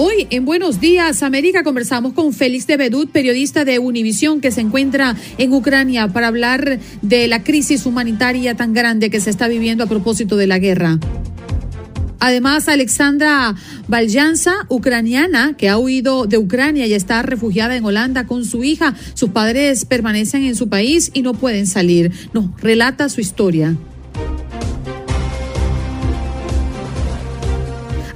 Hoy en Buenos Días América conversamos con Félix de Bedut, periodista de Univisión que se encuentra en Ucrania para hablar de la crisis humanitaria tan grande que se está viviendo a propósito de la guerra. Además, Alexandra Valjanza, ucraniana, que ha huido de Ucrania y está refugiada en Holanda con su hija. Sus padres permanecen en su país y no pueden salir. Nos relata su historia.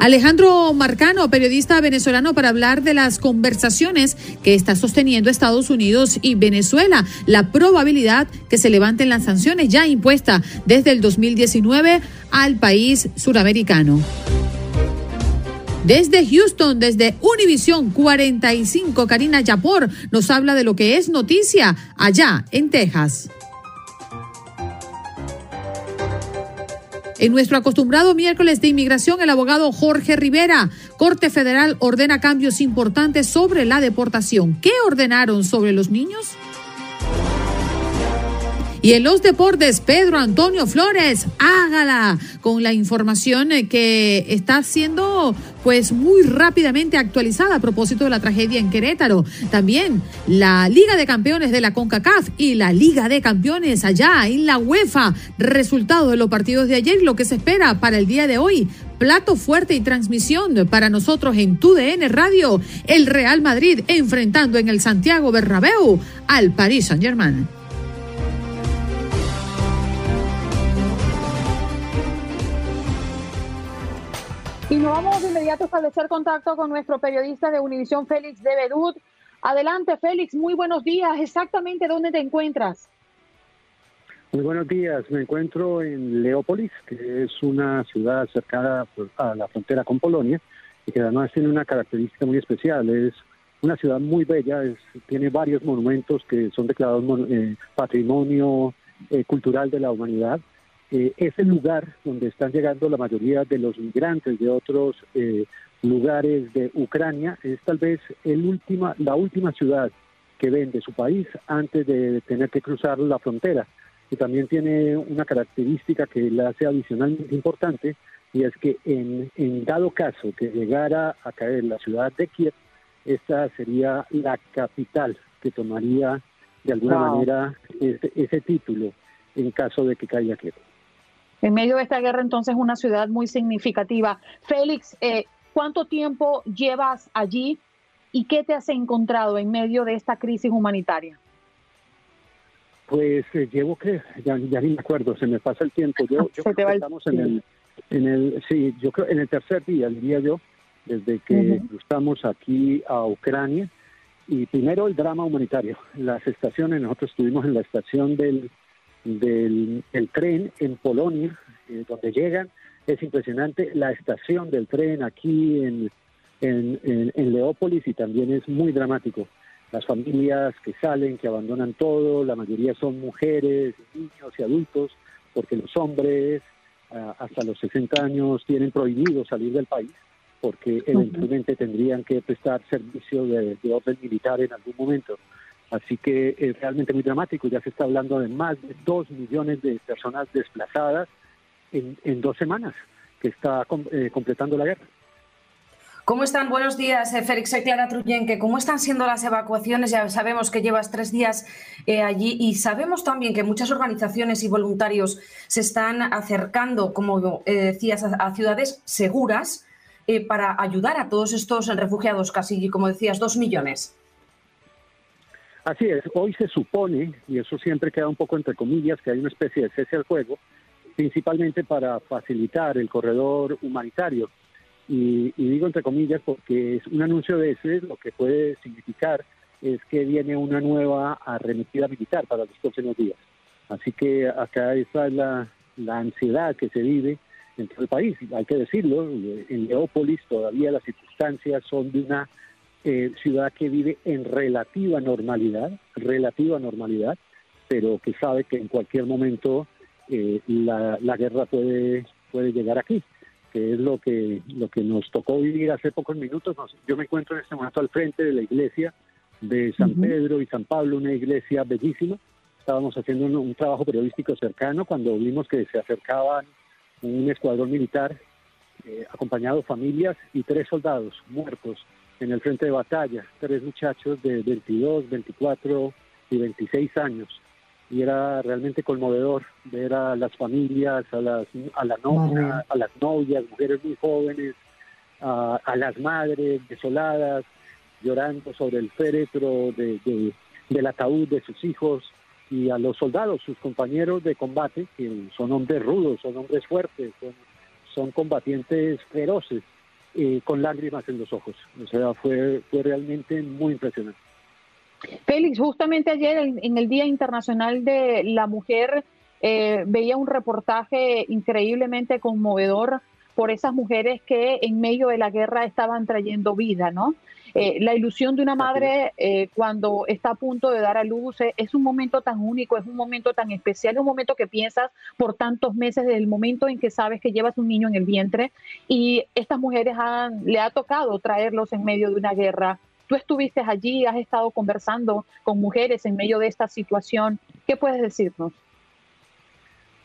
Alejandro Marcano, periodista venezolano, para hablar de las conversaciones que está sosteniendo Estados Unidos y Venezuela, la probabilidad que se levanten las sanciones ya impuestas desde el 2019 al país suramericano. Desde Houston, desde Univisión 45, Karina Yapor nos habla de lo que es noticia allá en Texas. En nuestro acostumbrado miércoles de inmigración, el abogado Jorge Rivera, Corte Federal ordena cambios importantes sobre la deportación. ¿Qué ordenaron sobre los niños? Y en los deportes, Pedro Antonio Flores, hágala con la información que está siendo pues muy rápidamente actualizada a propósito de la tragedia en Querétaro. También la Liga de Campeones de la CONCACAF y la Liga de Campeones allá en la UEFA. Resultado de los partidos de ayer, lo que se espera para el día de hoy. Plato fuerte y transmisión para nosotros en TUDN Radio. El Real Madrid enfrentando en el Santiago Bernabéu al Paris Saint-Germain. Vamos de inmediato a establecer contacto con nuestro periodista de Univisión, Félix de Bedut. Adelante, Félix, muy buenos días. Exactamente dónde te encuentras. Muy buenos días. Me encuentro en Leópolis, que es una ciudad cercana a la frontera con Polonia y que además tiene una característica muy especial. Es una ciudad muy bella, tiene varios monumentos que son declarados eh, patrimonio eh, cultural de la humanidad eh, es el lugar donde están llegando la mayoría de los migrantes de otros eh, lugares de Ucrania. Es tal vez el última, la última ciudad que ven de su país antes de tener que cruzar la frontera. Y también tiene una característica que la hace adicionalmente importante, y es que en, en dado caso que llegara a caer la ciudad de Kiev, esta sería la capital que tomaría de alguna manera ese, ese título en caso de que caiga Kiev. En medio de esta guerra, entonces, una ciudad muy significativa. Félix, eh, ¿cuánto tiempo llevas allí y qué te has encontrado en medio de esta crisis humanitaria? Pues eh, llevo que, ya, ni me acuerdo, se me pasa el tiempo. Yo, estamos en el, en el, sí, yo creo en el tercer día, diría yo, desde que estamos aquí a Ucrania. Y primero el drama humanitario. Las estaciones, nosotros estuvimos en la estación del del tren en Polonia, eh, donde llegan. Es impresionante la estación del tren aquí en, en, en, Leópolis y también es muy dramático. Las familias que salen, que abandonan todo, la mayoría son mujeres, niños y adultos, porque los hombres ah, hasta los 60 años tienen prohibido salir del país porque eventualmente tendrían que prestar servicio de orden militar en algún momento. Así que es realmente muy dramático. Ya se está hablando de más de dos millones de personas desplazadas en, dos semanas que está eh, completando la guerra. ¿Cómo están? Buenos días, eh, Félix y. ¿Cómo están siendo las evacuaciones? Ya sabemos que llevas tres días eh, allí y sabemos también que muchas organizaciones y voluntarios se están acercando, como decías, a, ciudades seguras para ayudar a todos estos refugiados, casi, como decías, dos millones. Así es, hoy se supone, y eso siempre queda un poco entre comillas, que hay una especie de cese al fuego, principalmente para facilitar el corredor humanitario. Y, digo entre comillas porque es un anuncio de ese, lo que puede significar es que viene una nueva arremetida militar para los próximos días. Así que acá está la, la ansiedad que se vive en todo el país. Hay que decirlo, en Leópolis todavía las circunstancias son de una eh, ciudad que vive en relativa normalidad, relativa normalidad, pero que sabe que en cualquier momento eh, la, la, guerra puede, puede llegar aquí, que es lo que, lo que nos tocó vivir hace pocos minutos. yo me encuentro en este momento al frente de la iglesia de San Pedro y San Pablo, una iglesia bellísima. Estábamos haciendo un, trabajo periodístico cercano cuando vimos que se acercaban un escuadrón militar eh, acompañado familias y tres soldados muertos en el frente de batalla, tres muchachos de 22, 24 y 26 años. Y era realmente conmovedor ver a las familias, a las, a la novia, a las novias, mujeres muy jóvenes, a, las madres desoladas, llorando sobre el féretro de, del ataúd de sus hijos y a los soldados, sus compañeros de combate, que son hombres rudos, son hombres fuertes, son, son combatientes feroces con lágrimas en los ojos. O sea, fue, fue realmente muy impresionante. Félix, justamente ayer en, el Día Internacional de la Mujer eh, veía un reportaje increíblemente conmovedor por esas mujeres que en medio de la guerra estaban trayendo vida, ¿no? Eh, la ilusión de una madre eh, cuando está a punto de dar a luz eh, es un momento tan único, es un momento tan especial, es un momento que piensas por tantos meses desde el momento en que sabes que llevas un niño en el vientre y estas mujeres han, le ha tocado traerlos en medio de una guerra. Tú estuviste allí, has estado conversando con mujeres en medio de esta situación. ¿Qué puedes decirnos?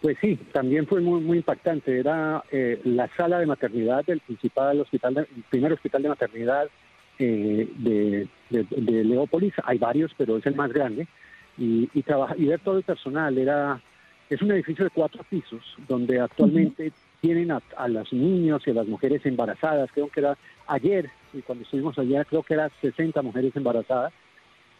Pues sí, también fue muy, muy impactante. Era la sala de maternidad del principal hospital, el primer hospital de maternidad eh, de, de, Leópolis, hay varios, pero es el más grande, y, y, trabaja, y ver todo el personal, era es un edificio de cuatro pisos, donde actualmente tienen a, a, los niños y a las mujeres embarazadas, creo que era ayer, y cuando estuvimos ayer, creo que eran 60 mujeres embarazadas,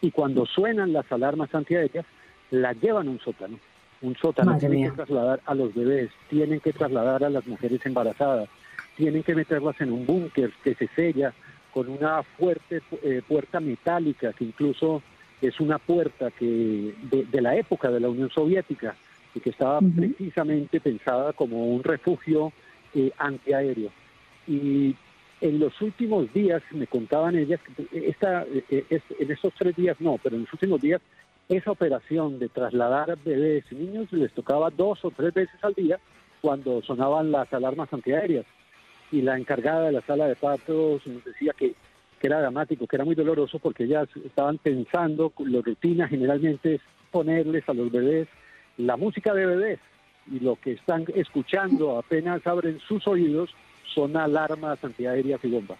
y cuando suenan las alarmas antiaéreas, las llevan a un sótano. Un sótano tienen que trasladar a los bebés, tienen que trasladar a las mujeres embarazadas, tienen que meterlas en un búnker que se sella, con una fuerte eh, puerta metálica que incluso es una puerta que de, la época de la Unión Soviética y que estaba precisamente pensada como un refugio eh, antiaéreo. Y en los últimos días me contaban ellas que esta, eh, en estos tres días no, pero en los últimos días esa operación de trasladar bebés y niños les tocaba dos o tres veces al día cuando sonaban las alarmas antiaéreas y la encargada de la sala de partos nos decía que, era dramático, que era muy doloroso porque ellas estaban pensando, la rutina generalmente es ponerles a los bebés la música de bebés y lo que están escuchando apenas abren sus oídos son alarmas antiaéreas y bombas.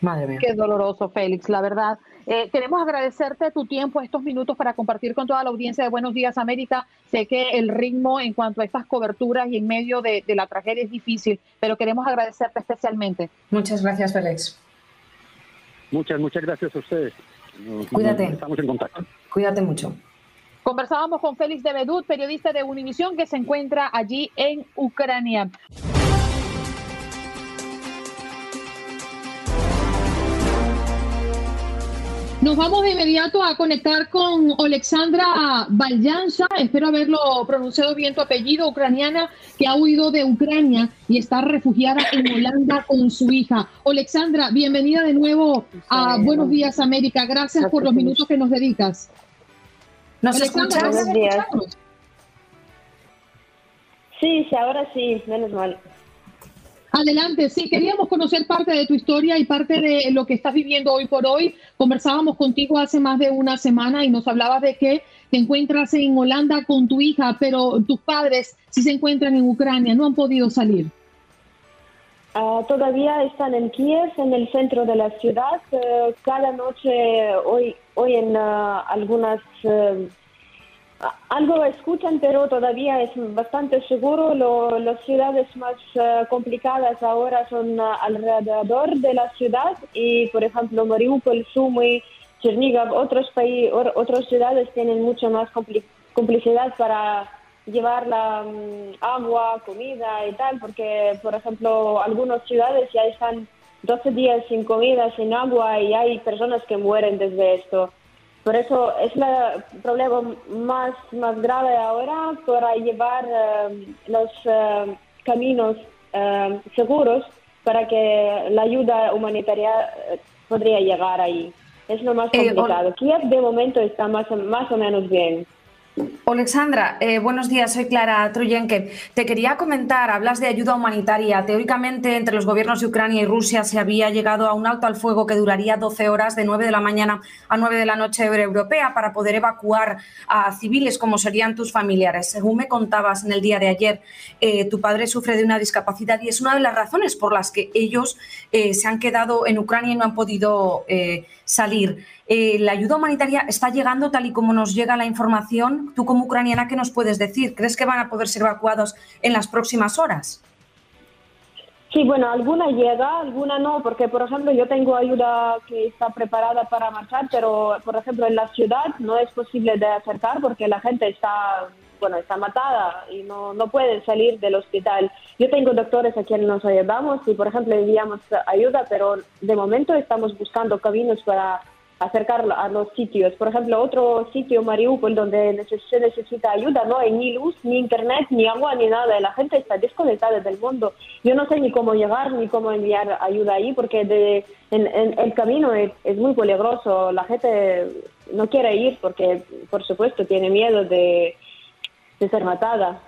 Madre mía. Qué doloroso, Félix, la verdad. Eh, queremos agradecerte tu tiempo, estos minutos para compartir con toda la audiencia de Buenos Días América. Sé que el ritmo en cuanto a estas coberturas y en medio de, la tragedia es difícil, pero queremos agradecerte especialmente. Muchas gracias, Félix. Muchas, muchas gracias a ustedes. Cuídate. estamos en contacto. Cuídate mucho. Conversábamos con Félix de Bedut, periodista de Univisión, que se encuentra allí en Ucrania. Nos vamos de inmediato a conectar con Alexandra Valyanza, espero haberlo pronunciado bien tu apellido, ucraniana, que ha huido de Ucrania y está refugiada en Holanda con su hija. Alexandra, bienvenida de nuevo a Buenos Días América. Gracias por los minutos que nos dedicas. ¿Nos escuchas? Sí, sí, ahora sí, menos mal. Adelante, sí, queríamos conocer parte de tu historia y parte de lo que estás viviendo hoy por hoy. Conversábamos contigo hace más de una semana y nos hablabas de que te encuentras en Holanda con tu hija, pero tus padres sí se encuentran en Ucrania, no han podido salir. Ah, todavía están en Kiev, en el centro de la ciudad. Eh, cada noche, hoy, hoy en ah, algunas eh, algo escuchan, pero todavía es bastante seguro. las ciudades más eh, complicadas ahora son eh, alrededor de la ciudad y, por ejemplo, Mariupol, Sumy, Chernigov, otros países, otras ciudades tienen mucho más complicidad para llevar la mm, agua, comida y tal, porque, por ejemplo, algunas ciudades ya están 12 días sin comida, sin agua y hay personas que mueren desde esto. Por eso es el problema más, más grave ahora para llevar eh, los eh, caminos eh, seguros para que la ayuda humanitaria podría llegar ahí. Es lo más complicado. Kiev de momento está más, más o menos bien. Alexandra, eh, buenos días, soy Clara Truyenke. Te quería comentar, hablas de ayuda humanitaria. Teóricamente, entre los gobiernos de Ucrania y Rusia se había llegado a un alto al fuego que duraría 12 horas, de 9 de la mañana a 9 de la noche europea, para poder evacuar a civiles como serían tus familiares. Según me contabas en el día de ayer, eh, tu padre sufre de una discapacidad y es una de las razones por las que ellos eh, se han quedado en Ucrania y no han podido salir. Eh, ¿La ayuda humanitaria está llegando tal y como nos llega la información? Tú como ucraniana, ¿qué nos puedes decir? ¿Crees que van a poder ser evacuados en las próximas horas? Sí, bueno, alguna llega, alguna no, porque por ejemplo yo tengo ayuda que está preparada para marchar, pero por ejemplo en la ciudad no es posible de acercar porque la gente está, bueno, está matada y no, no puede salir del hospital. Yo tengo doctores a quienes nos ayudamos y por ejemplo enviamos ayuda, pero de momento estamos buscando caminos para acercarlo a los sitios. Por ejemplo, otro sitio, Mariupol, donde se necesita ayuda, no hay ni luz, ni internet, ni agua, ni nada. La gente está desconectada del mundo. Yo no sé ni cómo llegar, ni cómo enviar ayuda ahí, porque de, en, el camino es, muy peligroso. La gente no quiere ir porque, por supuesto, tiene miedo de, ser matada.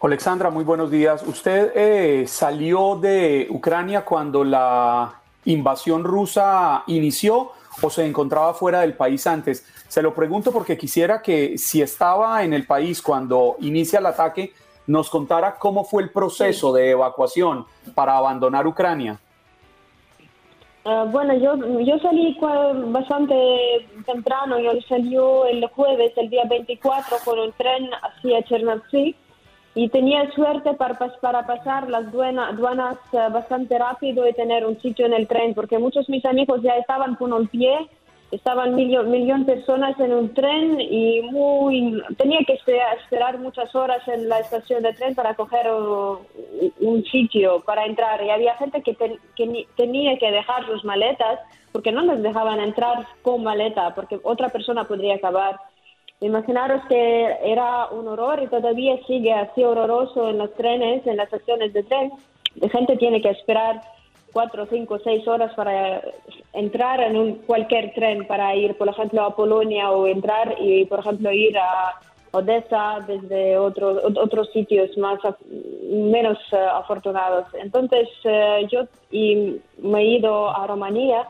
Alexandra, muy buenos días. Usted eh, salió de Ucrania cuando la invasión rusa inició o se encontraba fuera del país antes? Se lo pregunto porque quisiera que si estaba en el país cuando inicia el ataque, nos contara cómo fue el proceso de evacuación para abandonar Ucrania. Ah, bueno, yo, yo salí bastante temprano, yo salí el jueves, el día 24, con un tren hacia Chernivtsi y tenía suerte para, para pasar las aduanas eh, bastante rápido y tener un sitio en el tren, porque muchos de mis amigos ya estaban con un pie, estaban millón, millón personas en un tren y muy tenía que esperar, muchas horas en la estación de tren para coger un, sitio para entrar. Y había gente que, que tenía que dejar sus maletas porque no les dejaban entrar con maleta porque otra persona podría acabar Imaginaros que era un horror y todavía sigue así horroroso en los trenes, en las estaciones de tren. La gente tiene que esperar cuatro, cinco, seis horas para entrar en un, cualquier tren para ir, por ejemplo, a Polonia o entrar y, por ejemplo, ir a Odessa desde otros otros sitios más menos eh, afortunados. Entonces, eh, yo y me he ido a Rumanía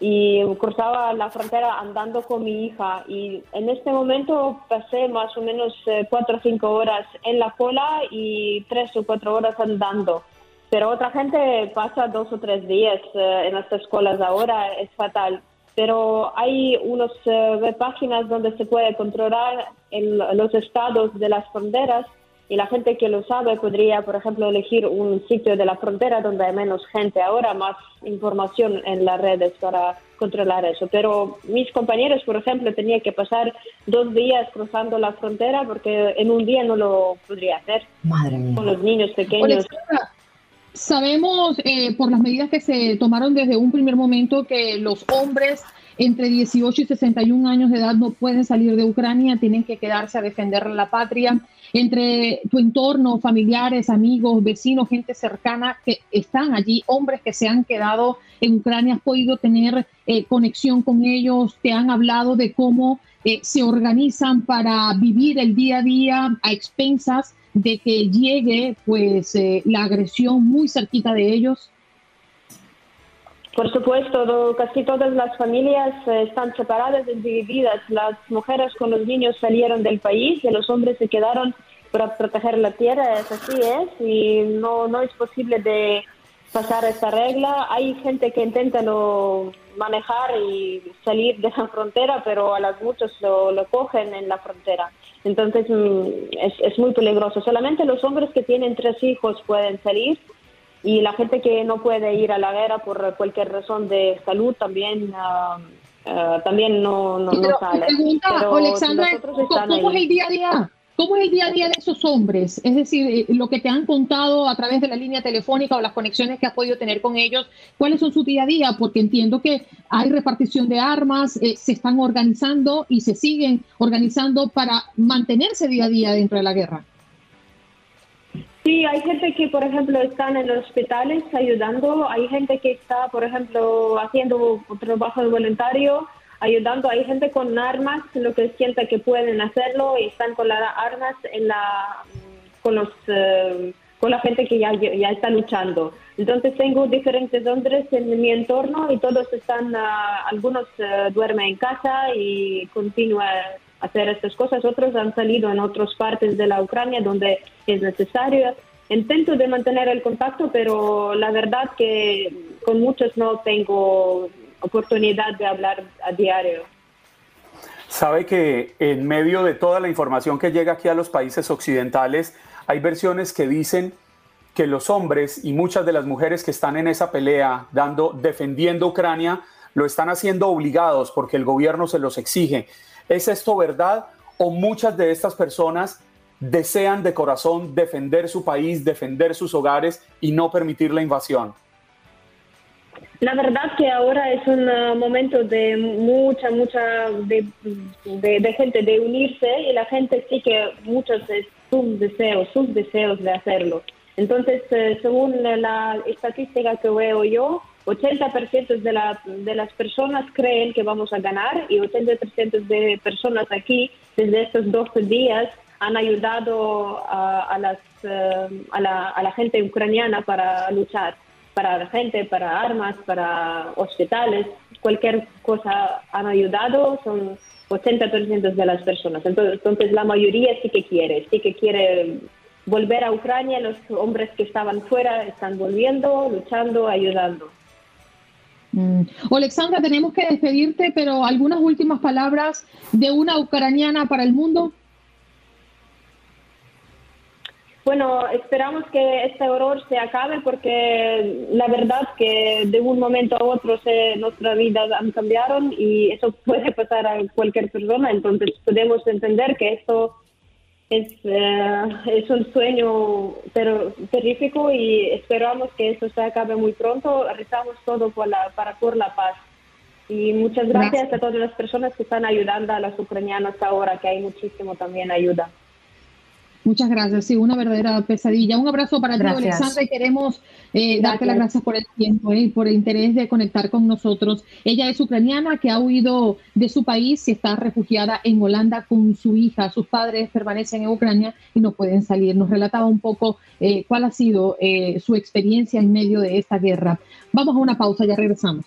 y cruzaba la frontera andando con mi hija y en este momento pasé más o menos eh, cuatro o cinco horas en la cola y tres o cuatro horas andando. Pero otra gente pasa dos o tres días eh, en estas colas ahora, es fatal. Pero hay unas eh, páginas donde se puede controlar los estados de las fronteras y la gente que lo sabe podría, por ejemplo, elegir un sitio de la frontera donde hay menos gente. Ahora más información en las redes para controlar eso. Pero mis compañeros, por ejemplo, tenían que pasar dos días cruzando la frontera porque en un día no lo podría hacer. Madre mía. Con los niños pequeños. sabemos eh, por las medidas que se tomaron desde un primer momento que los hombres entre 18 y 61 años de edad no pueden salir de Ucrania, tienen que quedarse a defender la patria. Entre tu entorno, familiares, amigos, vecinos, gente cercana que están allí, hombres que se han quedado en Ucrania, has podido tener eh, conexión con ellos, te han hablado de cómo eh, se organizan para vivir el día a día a expensas de que llegue pues eh, la agresión muy cerquita de ellos. Por supuesto, casi todas las familias eh, están separadas y divididas. Las mujeres con los niños salieron del país y los hombres se quedaron para proteger la tierra. Es así es y no, no es posible de pasar esta regla. Hay gente que intenta lo manejar y salir de la frontera, pero a las muchos lo, lo cogen en la frontera. Entonces mm, es, es muy peligroso. Solamente los hombres que tienen tres hijos pueden salir y la gente que no puede ir a la guerra por cualquier razón de salud también ah, también no, no, sale. Pero Alexandra, ¿cómo es el día a día? ¿Cómo es el día a día de esos hombres? Es decir, eh, lo que te han contado a través de la línea telefónica o las conexiones que has podido tener con ellos, ¿cuáles son su día a día? Porque entiendo que hay repartición de armas, eh, se están organizando y se siguen organizando para mantenerse día a día dentro de la guerra. Sí, hay gente que, por ejemplo, están en los hospitales ayudando, hay gente que está, por ejemplo, haciendo trabajo de voluntario, ayudando. Hay gente con armas, lo que sienta que pueden hacerlo y están con las armas en la, con los eh, con la gente que ya, ya está luchando. Entonces tengo diferentes hombres en mi entorno y todos están, ah, algunos uh, duermen en casa y continúan hacer estas cosas, otros han salido en otras partes de la Ucrania donde es necesario. Intento de mantener el contacto, pero la verdad que con muchos no tengo oportunidad de hablar a diario. Sabe que en medio de toda la información que llega aquí a los países occidentales, hay versiones que dicen que los hombres y muchas de las mujeres que están en esa pelea, dando, defendiendo Ucrania, lo están haciendo obligados porque el gobierno se los exige. ¿Es esto verdad o muchas de estas personas desean de corazón defender su país, defender sus hogares y no permitir la invasión? La verdad que ahora es un uh, momento de mucha, mucha, de, de, gente de unirse y la gente sí que muchos es sus deseos, sus deseos de hacerlo. Entonces, eh, según la estadística que veo yo, 80% de, la, de las personas creen que vamos a ganar y 80% de personas aquí desde estos 12 días han ayudado a, a las, uh, a, la, a la gente ucraniana para luchar para la gente, para armas, para hospitales, cualquier cosa han ayudado, son 80% de las personas. Entonces, entonces la mayoría sí que quiere, sí que quiere volver a Ucrania, los hombres que estaban fuera están volviendo, luchando, ayudando. Mm. Alexandra, tenemos que despedirte, pero algunas últimas palabras de una ucraniana para el mundo. Bueno, esperamos que este horror se acabe porque la verdad que de un momento a otro se, nuestras vidas han cambiado y eso puede pasar a cualquier persona, entonces podemos entender que esto es, eh, es un sueño pero, terrífico y esperamos que eso se acabe muy pronto. Rezamos todo por la, para por la paz. Y muchas gracias a todas las personas que están ayudando a los ucranianos ahora, que hay muchísimo también ayuda. Muchas gracias, sí, una verdadera pesadilla. Un abrazo para ti, Alexandra, y queremos eh, darte las gracias por el tiempo y eh, por el interés de conectar con nosotros. Ella es ucraniana que ha huido de su país y está refugiada en Holanda con su hija. Sus padres permanecen en Ucrania y no pueden salir. Nos relataba un poco eh, cuál ha sido su experiencia en medio de esta guerra. Vamos a una pausa, ya regresamos.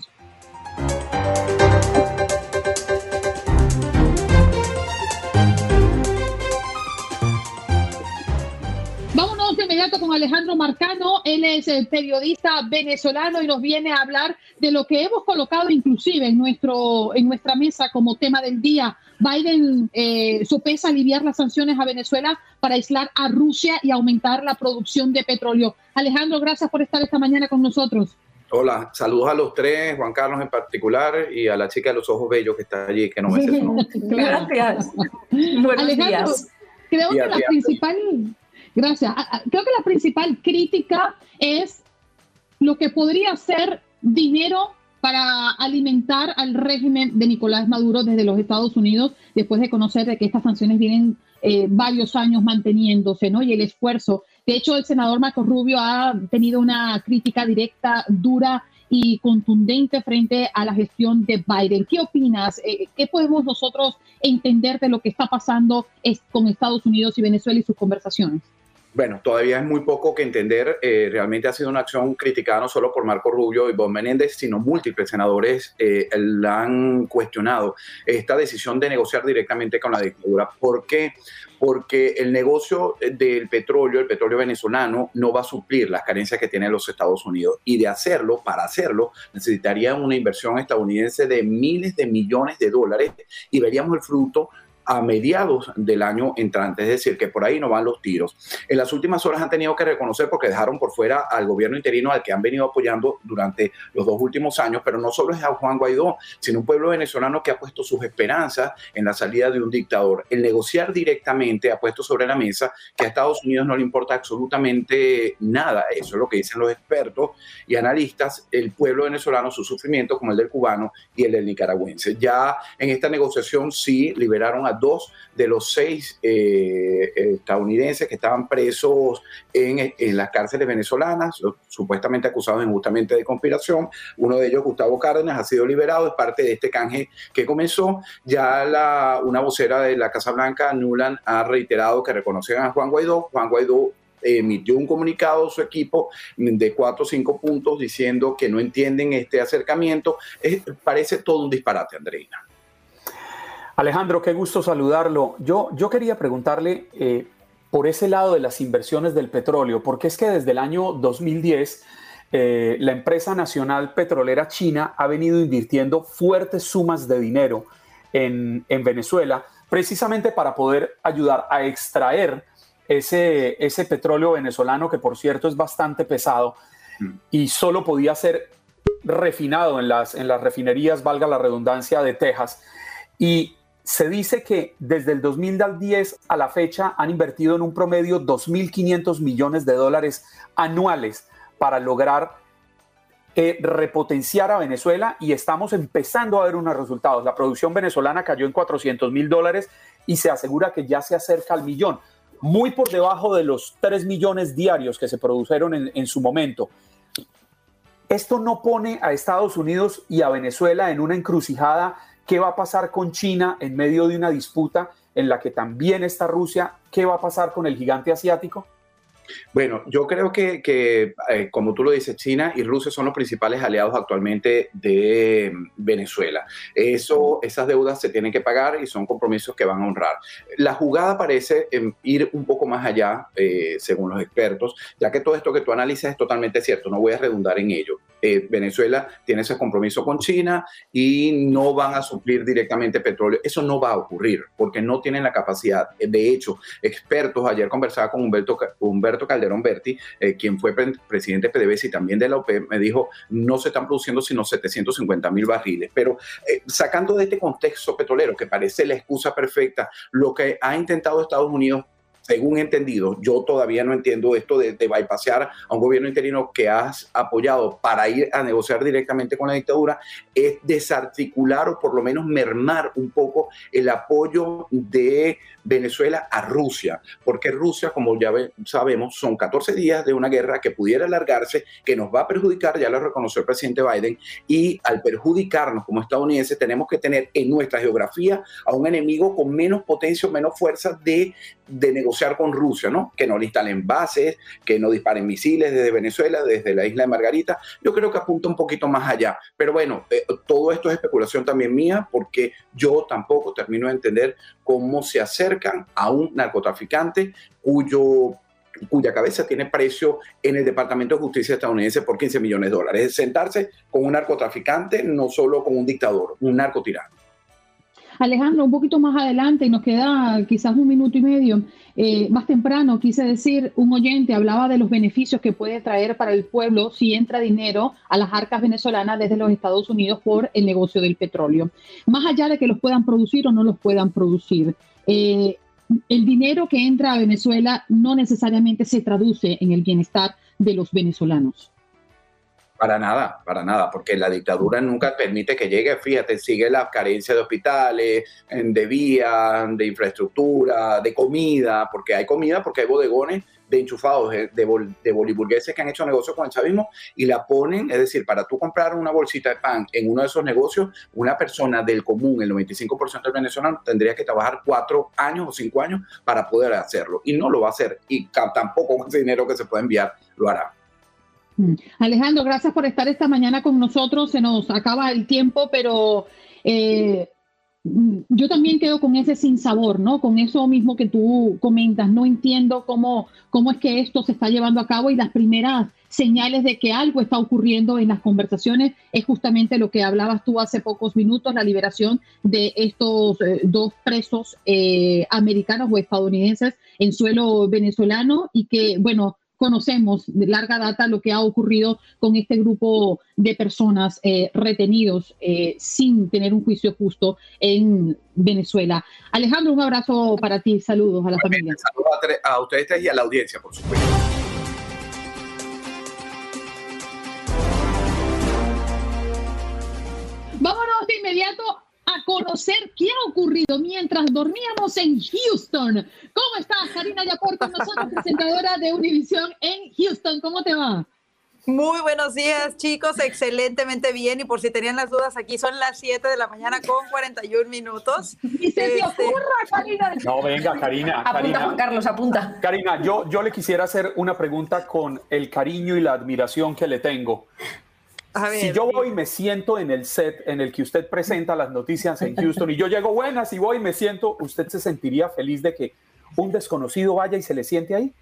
Inmediato con Alejandro Marcano. Él es el periodista venezolano y nos viene a hablar de lo que hemos colocado inclusive en, nuestro, en nuestra mesa como tema del día. Biden eh, sopesa aliviar las sanciones a Venezuela para aislar a Rusia y aumentar la producción de petróleo. Alejandro, gracias por estar esta mañana con nosotros. Hola, saludos a los tres, Juan Carlos en particular y a la chica de los ojos bellos que está allí, que no me sé su nombre. Gracias. Buenos Alejandro, Creo que la principal Gracias. Creo que la principal crítica es lo que podría ser dinero para alimentar al régimen de Nicolás Maduro desde los Estados Unidos, después de conocer de que estas sanciones vienen eh, varios años manteniéndose, ¿no? Y el esfuerzo. De hecho, el senador Marco Rubio ha tenido una crítica directa, dura y contundente frente a la gestión de Biden. ¿Qué opinas? Eh, ¿Qué podemos nosotros entender de lo que está pasando con Estados Unidos y Venezuela y sus conversaciones? Bueno, todavía es muy poco que entender. Eh, realmente ha sido una acción criticada no solo por Marco Rubio y Bob Menéndez, sino múltiples senadores eh, la han cuestionado esta decisión de negociar directamente con la dictadura. ¿Por qué? Porque el negocio del petróleo, el petróleo venezolano, no va a suplir las carencias que tienen los Estados Unidos. Y de hacerlo, para hacerlo, necesitaría una inversión estadounidense de miles de millones de dólares y veríamos el fruto a mediados del año entrante, es decir, que por ahí no van los tiros. En las últimas horas han tenido que reconocer porque dejaron por fuera al gobierno interino al que han venido apoyando durante los dos últimos años, pero no solo es a Juan Guaidó, sino un pueblo venezolano que ha puesto sus esperanzas en la salida de un dictador. El negociar directamente ha puesto sobre la mesa que a Estados Unidos no le importa absolutamente nada, eso es lo que dicen los expertos y analistas, el pueblo venezolano, su sufrimiento como el del cubano y el del nicaragüense. Ya en esta negociación sí liberaron a dos de los seis eh, estadounidenses que estaban presos en, las cárceles venezolanas, supuestamente acusados injustamente de conspiración. Uno de ellos, Gustavo Cárdenas, ha sido liberado, es parte de este canje que comenzó. Ya la, una vocera de la Casa Blanca, Nuland, ha reiterado que reconocen a Juan Guaidó. Juan Guaidó emitió un comunicado a su equipo de cuatro o cinco puntos diciendo que no entienden este acercamiento. parece todo un disparate, Andreina. Alejandro, qué gusto saludarlo. Yo, yo quería preguntarle eh, por ese lado de las inversiones del petróleo, porque es que desde el año 2010 eh, la empresa nacional petrolera china ha venido invirtiendo fuertes sumas de dinero en, en Venezuela, precisamente para poder ayudar a extraer ese, ese petróleo venezolano, que por cierto es bastante pesado y solo podía ser refinado en las, en las refinerías, valga la redundancia, de Texas. Y se dice que desde el 2010 a la fecha han invertido en un promedio 2.500 millones de dólares anuales para lograr eh, repotenciar a Venezuela y estamos empezando a ver unos resultados. La producción venezolana cayó en 400 mil dólares y se asegura que ya se acerca al millón, muy por debajo de los 3 millones diarios que se produjeron en, en su momento. Esto no pone a Estados Unidos y a Venezuela en una encrucijada ¿Qué va a pasar con China en medio de una disputa en la que también está Rusia? ¿Qué va a pasar con el gigante asiático? Bueno, yo creo que, eh, como tú lo dices, China y Rusia son los principales aliados actualmente de mm, Venezuela. Eso, esas deudas se tienen que pagar y son compromisos que van a honrar. La jugada parece em, ir un poco más allá, eh, según los expertos, ya que todo esto que tú analizas es totalmente cierto, no voy a redundar en ello. Eh, Venezuela tiene ese compromiso con China y no van a suplir directamente petróleo. Eso no va a ocurrir porque no tienen la capacidad. De hecho, expertos, ayer conversaba con Humberto, Humberto Calderón Berti, eh, quien fue presidente de PDVSA y también de la OPEP, me dijo, no se están produciendo sino 750 mil barriles. Pero eh, sacando de este contexto petrolero, que parece la excusa perfecta, lo que ha intentado Estados Unidos según entendido, yo todavía no entiendo esto de, de a un gobierno interino que has apoyado para ir a negociar directamente con la dictadura, es desarticular o por lo menos mermar un poco el apoyo de Venezuela a Rusia, porque Rusia, como ya sabemos, son 14 días de una guerra que pudiera alargarse, que nos va a perjudicar, ya lo reconoció el presidente Biden, y al perjudicarnos como estadounidenses tenemos que tener en nuestra geografía a un enemigo con menos potencia o menos fuerza de, de negociar con Rusia, ¿no? Que no le instalen bases, que no disparen misiles desde Venezuela, desde la isla de Margarita. Yo creo que apunta un poquito más allá. Pero bueno, eh, todo esto es especulación también mía, porque yo tampoco termino de entender cómo se acercan a un narcotraficante cuyo cuya cabeza tiene precio en el Departamento de Justicia estadounidense por 15 millones de dólares. Es sentarse con un narcotraficante, no solo con un dictador, un narcotirano. Alejandro, un poquito más adelante, y nos queda quizás un minuto y medio, eh, más temprano, quise decir, un oyente hablaba de los beneficios que puede traer para el pueblo si entra dinero a las arcas venezolanas desde los Estados Unidos por el negocio del petróleo. Más allá de que los puedan producir o no los puedan producir. Eh, el dinero que entra a Venezuela no necesariamente se traduce en el bienestar de los venezolanos. Para nada, para nada, porque la dictadura nunca permite que llegue, fíjate, sigue la carencia de hospitales, de vías, de infraestructura, de comida, porque hay comida, porque hay bodegones de enchufados, de, de, boliburgueses que han hecho negocios con el chavismo y la ponen, es decir, para tú comprar una bolsita de pan en uno de esos negocios, una persona del común, el 95% del venezolano, tendría que trabajar cuatro años o cinco años para poder hacerlo. Y no lo va a hacer. Y tampoco con ese dinero que se puede enviar lo hará. Mm. Alejandro, gracias por estar esta mañana con nosotros. Se nos acaba el tiempo, pero eh, mm, yo también quedo con ese sinsabor, ¿no? Con eso mismo que tú comentas. No entiendo cómo, cómo es que esto se está llevando a cabo y las primeras señales de que algo está ocurriendo en las conversaciones es justamente lo que hablabas tú hace pocos minutos, la liberación de estos eh, dos presos eh, americanos o estadounidenses en suelo venezolano y que, bueno, conocemos de larga data lo que ha ocurrido con este grupo de personas eh, retenidos sin tener un juicio justo en Venezuela. Alejandro, un abrazo para ti, saludos a la familia. Saludos a, a ustedes y a la audiencia, por supuesto. Vámonos de inmediato a conocer qué ha ocurrido mientras dormíamos en Houston. ¿Cómo estás, Karina Yaporta, nosotros presentadora de Univision en Houston? ¿Cómo te va? Muy buenos días, chicos. Excelentemente bien. Y por si tenían las dudas, aquí son las 7 de la mañana con 41 minutos. Y se te este, ocurra, Karina. No, venga, Karina. Apunta, Karina, Juan Carlos, apunta. Karina, yo, yo le quisiera hacer una pregunta con el cariño y la admiración que le tengo si yo voy y me siento en el set en el que usted presenta las noticias en Houston y yo llego buenas y voy y me siento, ¿usted se sentiría feliz de que un desconocido vaya y se le siente ahí?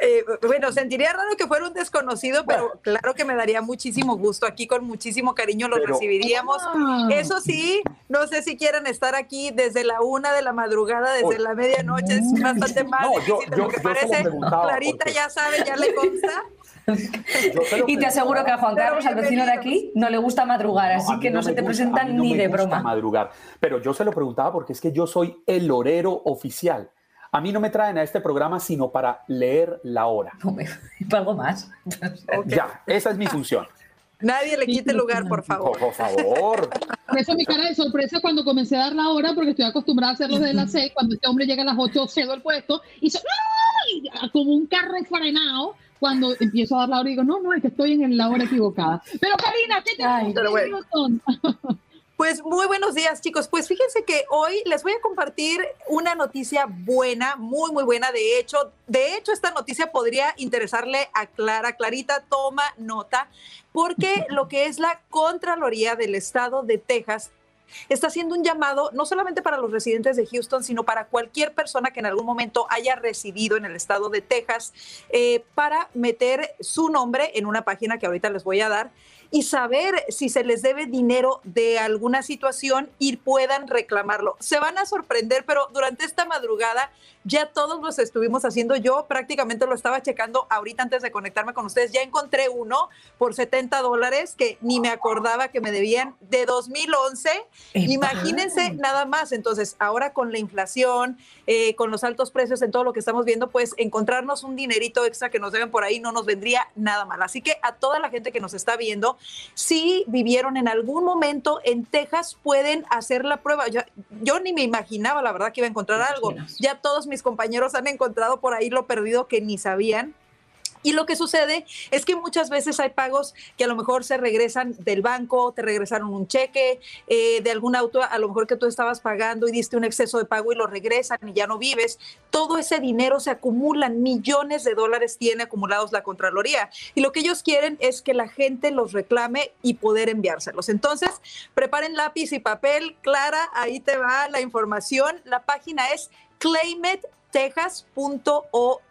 Eh, bueno, sentiría raro que fuera un desconocido, pero claro que me daría muchísimo gusto. Aquí con muchísimo cariño los recibiríamos. Ah. Eso sí, no sé si quieren estar aquí desde la una de la madrugada, desde la medianoche, es bastante más difícil de lo que parece. Clarita ya sabe, ya le consta. y te aseguro que a Juan Carlos, al vecino de aquí, no le gusta madrugar, así que no, se te presentan ni de broma. Madrugar. Pero yo se lo preguntaba porque es que yo soy el horero oficial. A mí no me traen a este programa sino para leer la hora. y para algo más. Ya, esa es mi función. Nadie le quite lugar, por favor. Por, favor. Por eso mi cara de sorpresa cuando comencé a dar la hora, porque estoy acostumbrada a hacerlo desde las 6, cuando este hombre llega a las 8, cedo el puesto y se, como un carro frenado cuando empiezo a dar la hora y digo, no, no, es que estoy en la hora equivocada. Pero Karina, ¿qué te Ay, bueno. Pues muy buenos días, chicos. Pues fíjense que hoy les voy a compartir una noticia buena, muy, muy buena. De hecho, de hecho, esta noticia podría interesarle a Clara. Clarita, toma nota, porque lo que es la Contraloría del Estado de Texas está haciendo un llamado no solamente para los residentes de Houston, sino para cualquier persona que en algún momento haya residido en el estado de Texas eh, para meter su nombre en una página que ahorita les voy a dar y saber si se les debe dinero de alguna situación y puedan reclamarlo. Se van a sorprender, pero durante esta madrugada ya todos los estuvimos haciendo. Yo prácticamente lo estaba checando ahorita antes de conectarme con ustedes. Ya encontré uno por 70 dólares que ni me acordaba que me debían de 2011. Imagínense nada más. Entonces, ahora con la inflación, eh, con los altos precios en todo lo que estamos viendo, pues encontrarnos un dinerito extra que nos deben por ahí no nos vendría nada mal. Así que a toda la gente que nos está viendo, si vivieron en algún momento en Texas, pueden hacer la prueba. Yo, yo ni me imaginaba, la verdad, que iba a encontrar algo. Ya todos mis compañeros han encontrado por ahí lo perdido que ni sabían. Y lo que sucede es que muchas veces hay pagos que a lo mejor se regresan del banco, te regresaron un cheque eh, de algún auto, a lo mejor que tú estabas pagando y diste un exceso de pago y lo regresan y ya no vives. Todo ese dinero se acumula, millones de dólares tiene acumulados la Contraloría. Y lo que ellos quieren es que la gente los reclame y poder enviárselos. Entonces, preparen lápiz y papel. Clara, ahí te va la información. La página es claimit texas.org,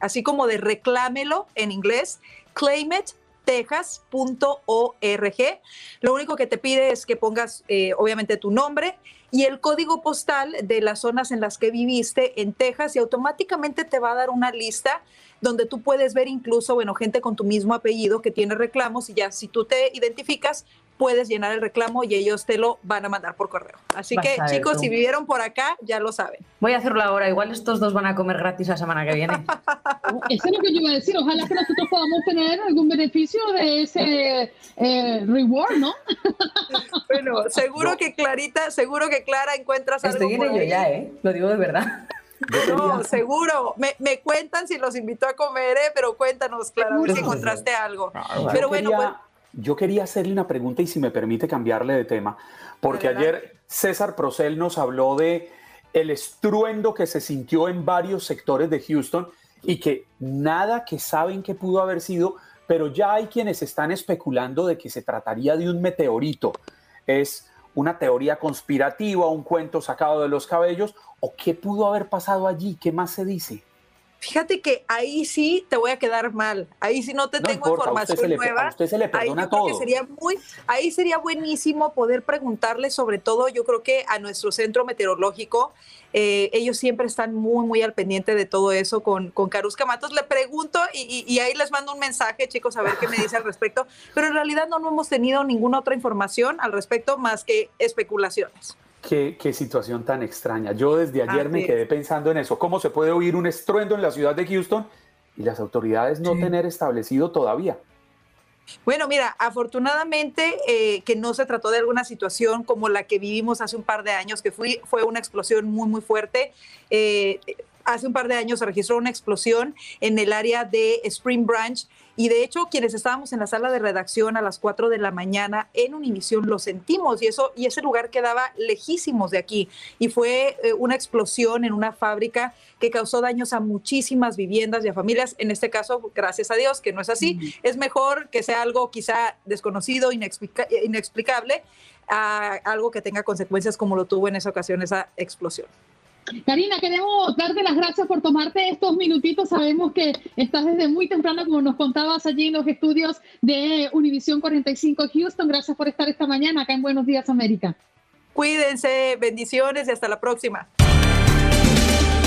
así como de reclámelo en inglés, claimittexas.org. Lo único que te pide es que pongas, eh, obviamente, tu nombre y el código postal de las zonas en las que viviste en Texas y automáticamente te va a dar una lista donde tú puedes ver incluso, bueno, gente con tu mismo apellido que tiene reclamos y ya si tú te identificas, puedes llenar el reclamo y ellos te lo van a mandar por correo. Así que chicos, si vivieron por acá, ya lo saben. Voy a hacerlo ahora, igual estos dos van a comer gratis la semana que viene. Eso es lo que yo iba a decir, ojalá que nosotros podamos tener algún beneficio de ese eh, reward, ¿no? bueno, seguro que Clarita, seguro que Clara encuentras algo. Estoy en ello ya, ¿eh? Lo digo de verdad. No, seguro. Me, me, cuentan si los invitó a comer, ¿eh? pero cuéntanos, Clara, si encontraste algo. pero bueno, pues yo quería hacerle una pregunta y si me permite cambiarle de tema, porque ayer César Procel nos habló de el estruendo que se sintió en varios sectores de Houston y que nada que saben que pudo haber sido, pero ya hay quienes están especulando de que se trataría de un meteorito. Es una teoría conspirativa, un cuento sacado de los cabellos, o qué pudo haber pasado allí, qué más se dice. Fíjate que ahí sí te voy a quedar mal. Ahí sí no te tengo información nueva. a usted se le perdona todo. Sería muy, ahí sería buenísimo poder preguntarle, sobre todo, yo creo que a nuestro centro meteorológico, eh, ellos siempre están muy, muy al pendiente de todo eso con, con Carusca Matos. Le pregunto y, y, ahí les mando un mensaje, chicos, a ver qué me dice al respecto. Pero en realidad no, no hemos tenido ninguna otra información al respecto más que especulaciones. Qué, situación tan extraña. Yo desde ayer me quedé pensando en eso. ¿Cómo se puede oír un estruendo en la ciudad de Houston y las autoridades no tener establecido todavía? Bueno, mira, afortunadamente eh, que no se trató de alguna situación como la que vivimos hace un par de años, que fue, fue una explosión muy, muy fuerte. Eh, hace un par de años se registró una explosión en el área de Spring Branch y de hecho quienes estábamos en la sala de redacción a las 4 de la mañana en Univisión lo sentimos y eso y ese lugar quedaba lejísimos de aquí y fue eh, una explosión en una fábrica que causó daños a muchísimas viviendas y a familias. En este caso, gracias a Dios que no es así. Es mejor que sea algo quizá desconocido, inexplicable, a algo que tenga consecuencias como lo tuvo en esa ocasión esa explosión. Karina, queremos darte las gracias por tomarte estos minutitos. Sabemos que estás desde muy temprano, como nos contabas allí en los estudios de Univisión 45 Houston. Gracias por estar esta mañana acá en Buenos Días América. Cuídense, bendiciones y hasta la próxima.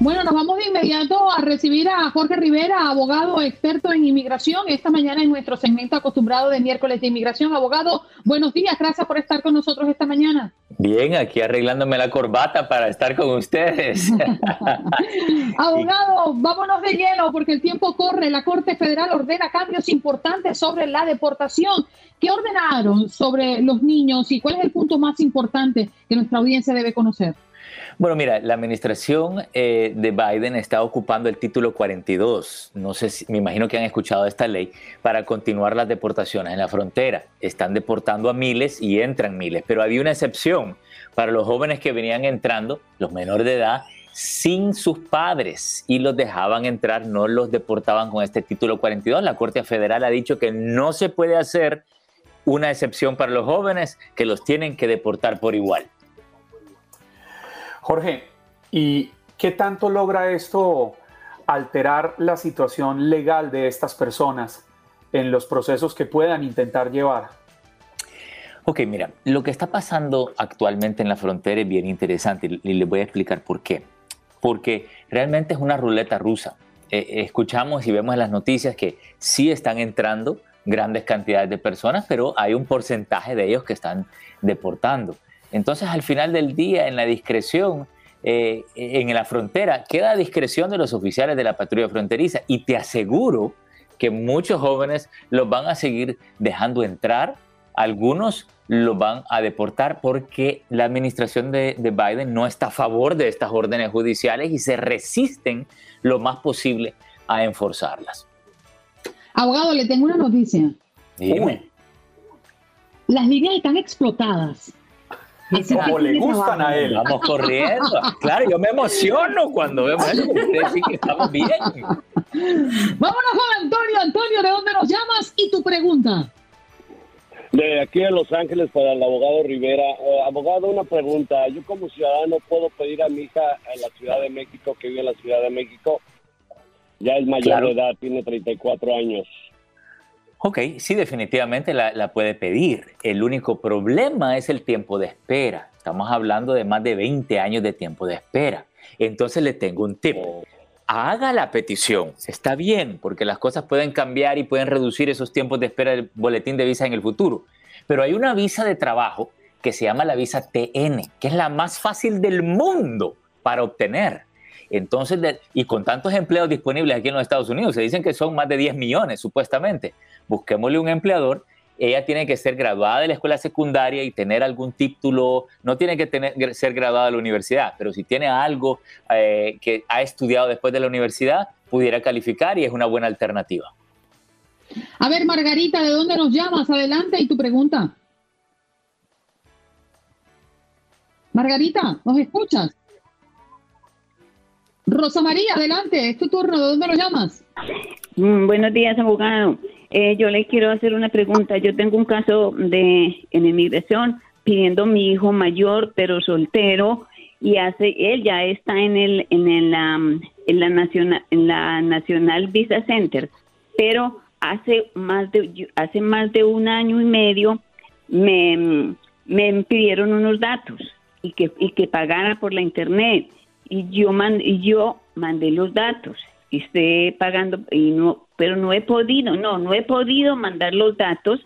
Bueno, nos vamos de inmediato a recibir a Jorge Rivera, abogado experto en inmigración, esta mañana en nuestro segmento acostumbrado de miércoles de inmigración. Abogado, buenos días, gracias por estar con nosotros esta mañana. Bien, aquí arreglándome la corbata para estar con ustedes. abogado, vámonos de lleno porque el tiempo corre. La Corte Federal ordena cambios importantes sobre la deportación. ¿Qué ordenaron sobre los niños y cuál es el punto más importante que nuestra audiencia debe conocer? Bueno, mira, la administración eh, de Biden está ocupando el título 42. No sé si, me imagino que han escuchado esta ley para continuar las deportaciones en la frontera. Están deportando a miles y entran miles, pero había una excepción para los jóvenes que venían entrando, los menores de edad, sin sus padres y los dejaban entrar, no los deportaban con este título 42. La Corte Federal ha dicho que no se puede hacer una excepción para los jóvenes, que los tienen que deportar por igual. Jorge, ¿y qué tanto logra esto alterar la situación legal de estas personas en los procesos que puedan intentar llevar? Ok, mira, lo que está pasando actualmente en la frontera es bien interesante y les voy a explicar por qué. Porque realmente es una ruleta rusa. Eh, escuchamos y vemos en las noticias que sí están entrando grandes cantidades de personas, pero hay un porcentaje de ellos que están deportando. Entonces, al final del día, en la discreción, eh, en la frontera, queda a discreción de los oficiales de la patrulla fronteriza y te aseguro que muchos jóvenes los van a seguir dejando entrar, algunos los van a deportar porque la administración de, de Biden no está a favor de estas órdenes judiciales y se resisten lo más posible a enforzarlas. Abogado, le tengo una noticia. Dime. Las líneas están explotadas. Como le gustan a él. Vamos corriendo. Claro, yo me emociono cuando vemos eso, quiere decir que estamos bien. Vámonos con Antonio. Antonio, ¿de dónde nos llamas? Y tu pregunta. De aquí de Los Ángeles para el abogado Rivera. Eh, abogado, una pregunta. Yo como ciudadano puedo pedir a mi hija en la Ciudad de México, que vive en la Ciudad de México. Ya es mayor de edad, tiene 34 años. Ok, sí, definitivamente la, puede pedir. El único problema es el tiempo de espera. Estamos hablando de más de 20 años de tiempo de espera. Entonces le tengo un tip. Haga la petición. Está bien, porque las cosas pueden cambiar y pueden reducir esos tiempos de espera del boletín de visa en el futuro. Pero hay una visa de trabajo que se llama la visa TN, que es la más fácil del mundo para obtener. Entonces, y con tantos empleos disponibles aquí en los Estados Unidos, se dicen que son más de 10 millones supuestamente. Busquémosle un empleador. Ella tiene que ser graduada de la escuela secundaria y tener algún título, no tiene que ser graduada de la universidad, pero si tiene algo eh, que ha estudiado después de la universidad, pudiera calificar y es una buena alternativa. A ver, Margarita, ¿de dónde nos llamas? Adelante y tu pregunta. Margarita, ¿nos escuchas? Rosa María, adelante, es tu turno. ¿De dónde lo llamas? Mm, buenos días, abogado. Eh, yo le quiero hacer una pregunta. Yo tengo un caso de en inmigración pidiendo mi hijo mayor, pero soltero, y hace él ya está en el en el en la nacional en la Nacional Visa Center, pero hace más de hace más de un año y medio me, me pidieron unos datos y que y que pagara por la internet y yo y yo mandé los datos y esté pagando y no pero no he podido no no he podido mandar los datos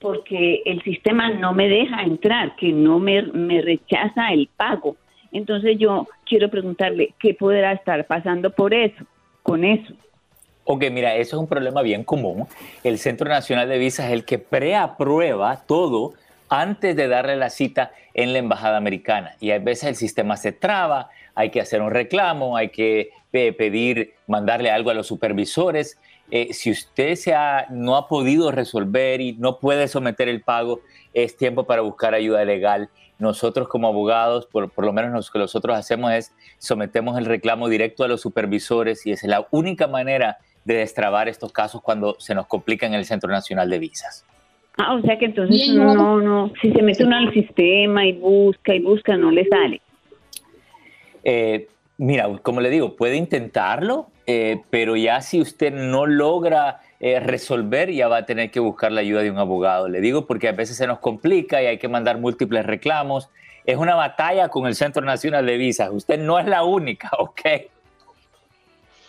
porque el sistema no me deja entrar que no me, me rechaza el pago entonces yo quiero preguntarle qué podrá estar pasando por eso con eso Ok, mira, eso es un problema bien común. El Centro Nacional de Visas es el que preaprueba todo antes de darle la cita en la embajada americana. Y a veces el sistema se traba, hay que hacer un reclamo, hay que eh, pedir, mandarle algo a los supervisores. Eh, si usted se ha, no ha podido resolver y no puede someter el pago, es tiempo para buscar ayuda legal. Nosotros como abogados, por, por lo menos lo que nosotros hacemos es sometemos el reclamo directo a los supervisores y es la única manera de destrabar estos casos cuando se nos complica en el Centro Nacional de Visas. Ah, o sea que entonces no, no, si se mete uno al sistema y busca y busca, no le sale. Eh, mira, como le digo, puede intentarlo, eh, pero ya si usted no logra eh, resolver, ya va a tener que buscar la ayuda de un abogado. Le digo porque a veces se nos complica y hay que mandar múltiples reclamos. Es una batalla con el Centro Nacional de Visas. Usted no es la única, ¿ok?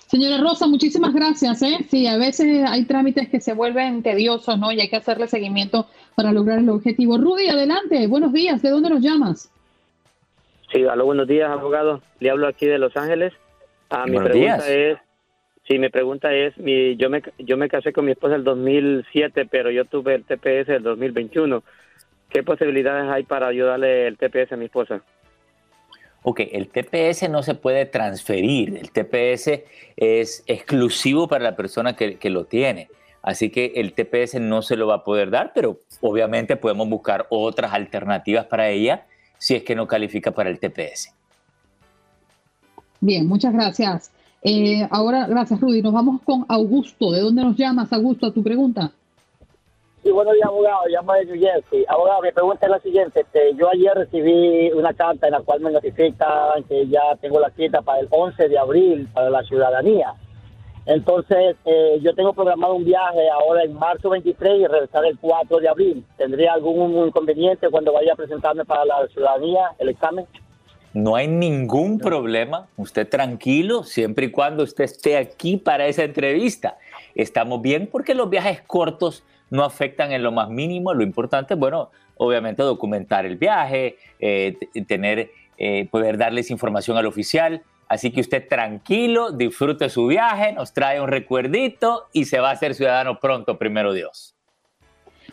Señora Rosa, muchísimas gracias. ¿eh? Sí, a veces hay trámites que se vuelven tediosos, ¿no? Y hay que hacerle seguimiento para lograr el objetivo. Rudy, adelante. Buenos días. ¿De dónde nos llamas? Sí, hola, buenos días, abogado. Le hablo aquí de Los Ángeles. Ah, mi pregunta es, sí, mi pregunta es, mi, yo me yo me casé con mi esposa el 2007, pero yo tuve el TPS el 2021. ¿Qué posibilidades hay para ayudarle el TPS a mi esposa? Ok, el TPS no se puede transferir, el TPS es exclusivo para la persona que, lo tiene. Así que el TPS no se lo va a poder dar, pero obviamente podemos buscar otras alternativas para ella si es que no califica para el TPS. Bien, muchas gracias. Eh, ahora, gracias Rudy. Nos vamos con Augusto. ¿De dónde nos llamas, Augusto, a tu pregunta? Sí, buenos días, abogado. Llamo de New Jersey. Abogado, mi pregunta es la siguiente. Este, yo ayer recibí una carta en la cual me notifican que ya tengo la cita para el 11 de abril para la ciudadanía. Entonces, eh, yo tengo programado un viaje ahora en marzo 23 y regresar el 4 de abril. ¿Tendría algún inconveniente cuando vaya a presentarme para la ciudadanía, el examen? No hay ningún problema. Usted tranquilo, siempre y cuando usted esté aquí para esa entrevista. Estamos bien porque los viajes cortos no afectan en lo más mínimo. Lo importante bueno, obviamente documentar el viaje, eh, tener, eh, poder darles información al oficial. Así que usted tranquilo, disfrute su viaje, nos trae un recuerdito y se va a ser ciudadano pronto, primero Dios.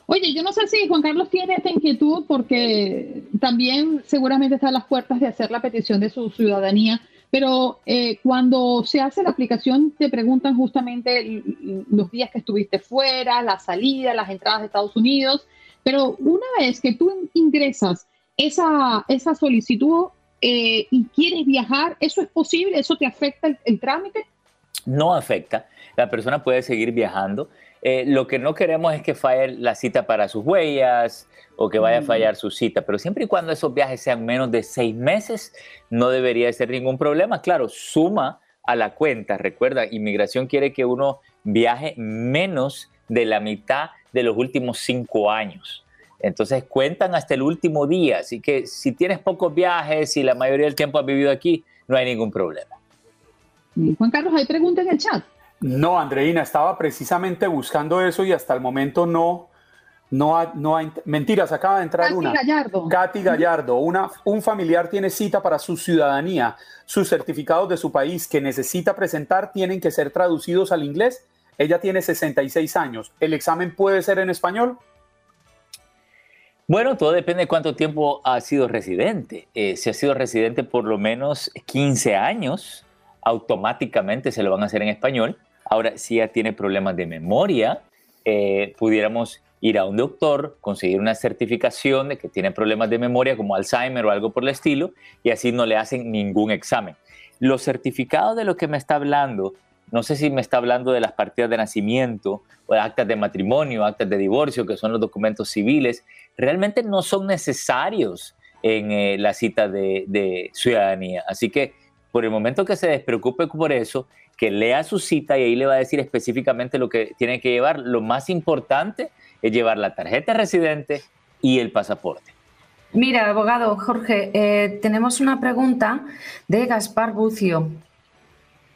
Oye, yo no sé si Juan Carlos tiene esta inquietud porque también seguramente está a las puertas de hacer la petición de su ciudadanía pero eh, cuando se hace la aplicación te preguntan justamente los días que estuviste fuera, la salida, las entradas de Estados Unidos, pero una vez que tú ingresas esa, esa solicitud eh, y quieres viajar, ¿eso es posible? ¿Eso te afecta el trámite? No afecta. La persona puede seguir viajando. Eh, lo que no queremos es que falle la cita para sus huellas o que vaya a mm. fallar su cita, pero siempre y cuando esos viajes sean menos de seis meses, no debería ser ningún problema. Claro, suma a la cuenta. Recuerda, inmigración quiere que uno viaje menos de la mitad de los últimos cinco años. Entonces cuentan hasta el último día, así que si tienes pocos viajes y la mayoría del tiempo has vivido aquí, no hay ningún problema. Juan Carlos, ¿hay preguntas en el chat? No, Andreina, estaba precisamente buscando eso y hasta el momento no, no, no hay, mentiras, acaba de entrar una. Gallardo. Katy Gallardo, una, un familiar tiene cita para su ciudadanía. Sus certificados de su país que necesita presentar tienen que ser traducidos al inglés. Ella tiene 66 años. ¿El examen puede ser en español? Bueno, todo depende de cuánto tiempo ha sido residente. Eh, si ha sido residente por lo menos 15 años, automáticamente se lo van a hacer en español. Ahora, si ya tiene problemas de memoria, eh, pudiéramos ir a un doctor, conseguir una certificación de que tiene problemas de memoria como Alzheimer o algo por el estilo, y así no le hacen ningún examen. Los certificados de lo que me está hablando, no sé si me está hablando de las partidas de nacimiento o de actas de matrimonio, actas de divorcio, que son los documentos civiles, realmente no son necesarios en eh, la cita de, de ciudadanía. Así que por el momento que se despreocupe por eso, que lea su cita y ahí le va a decir específicamente lo que tiene que llevar. Lo más importante es llevar la tarjeta residente y el pasaporte. Mira, abogado Jorge, eh, tenemos una pregunta de Gaspar Bucio.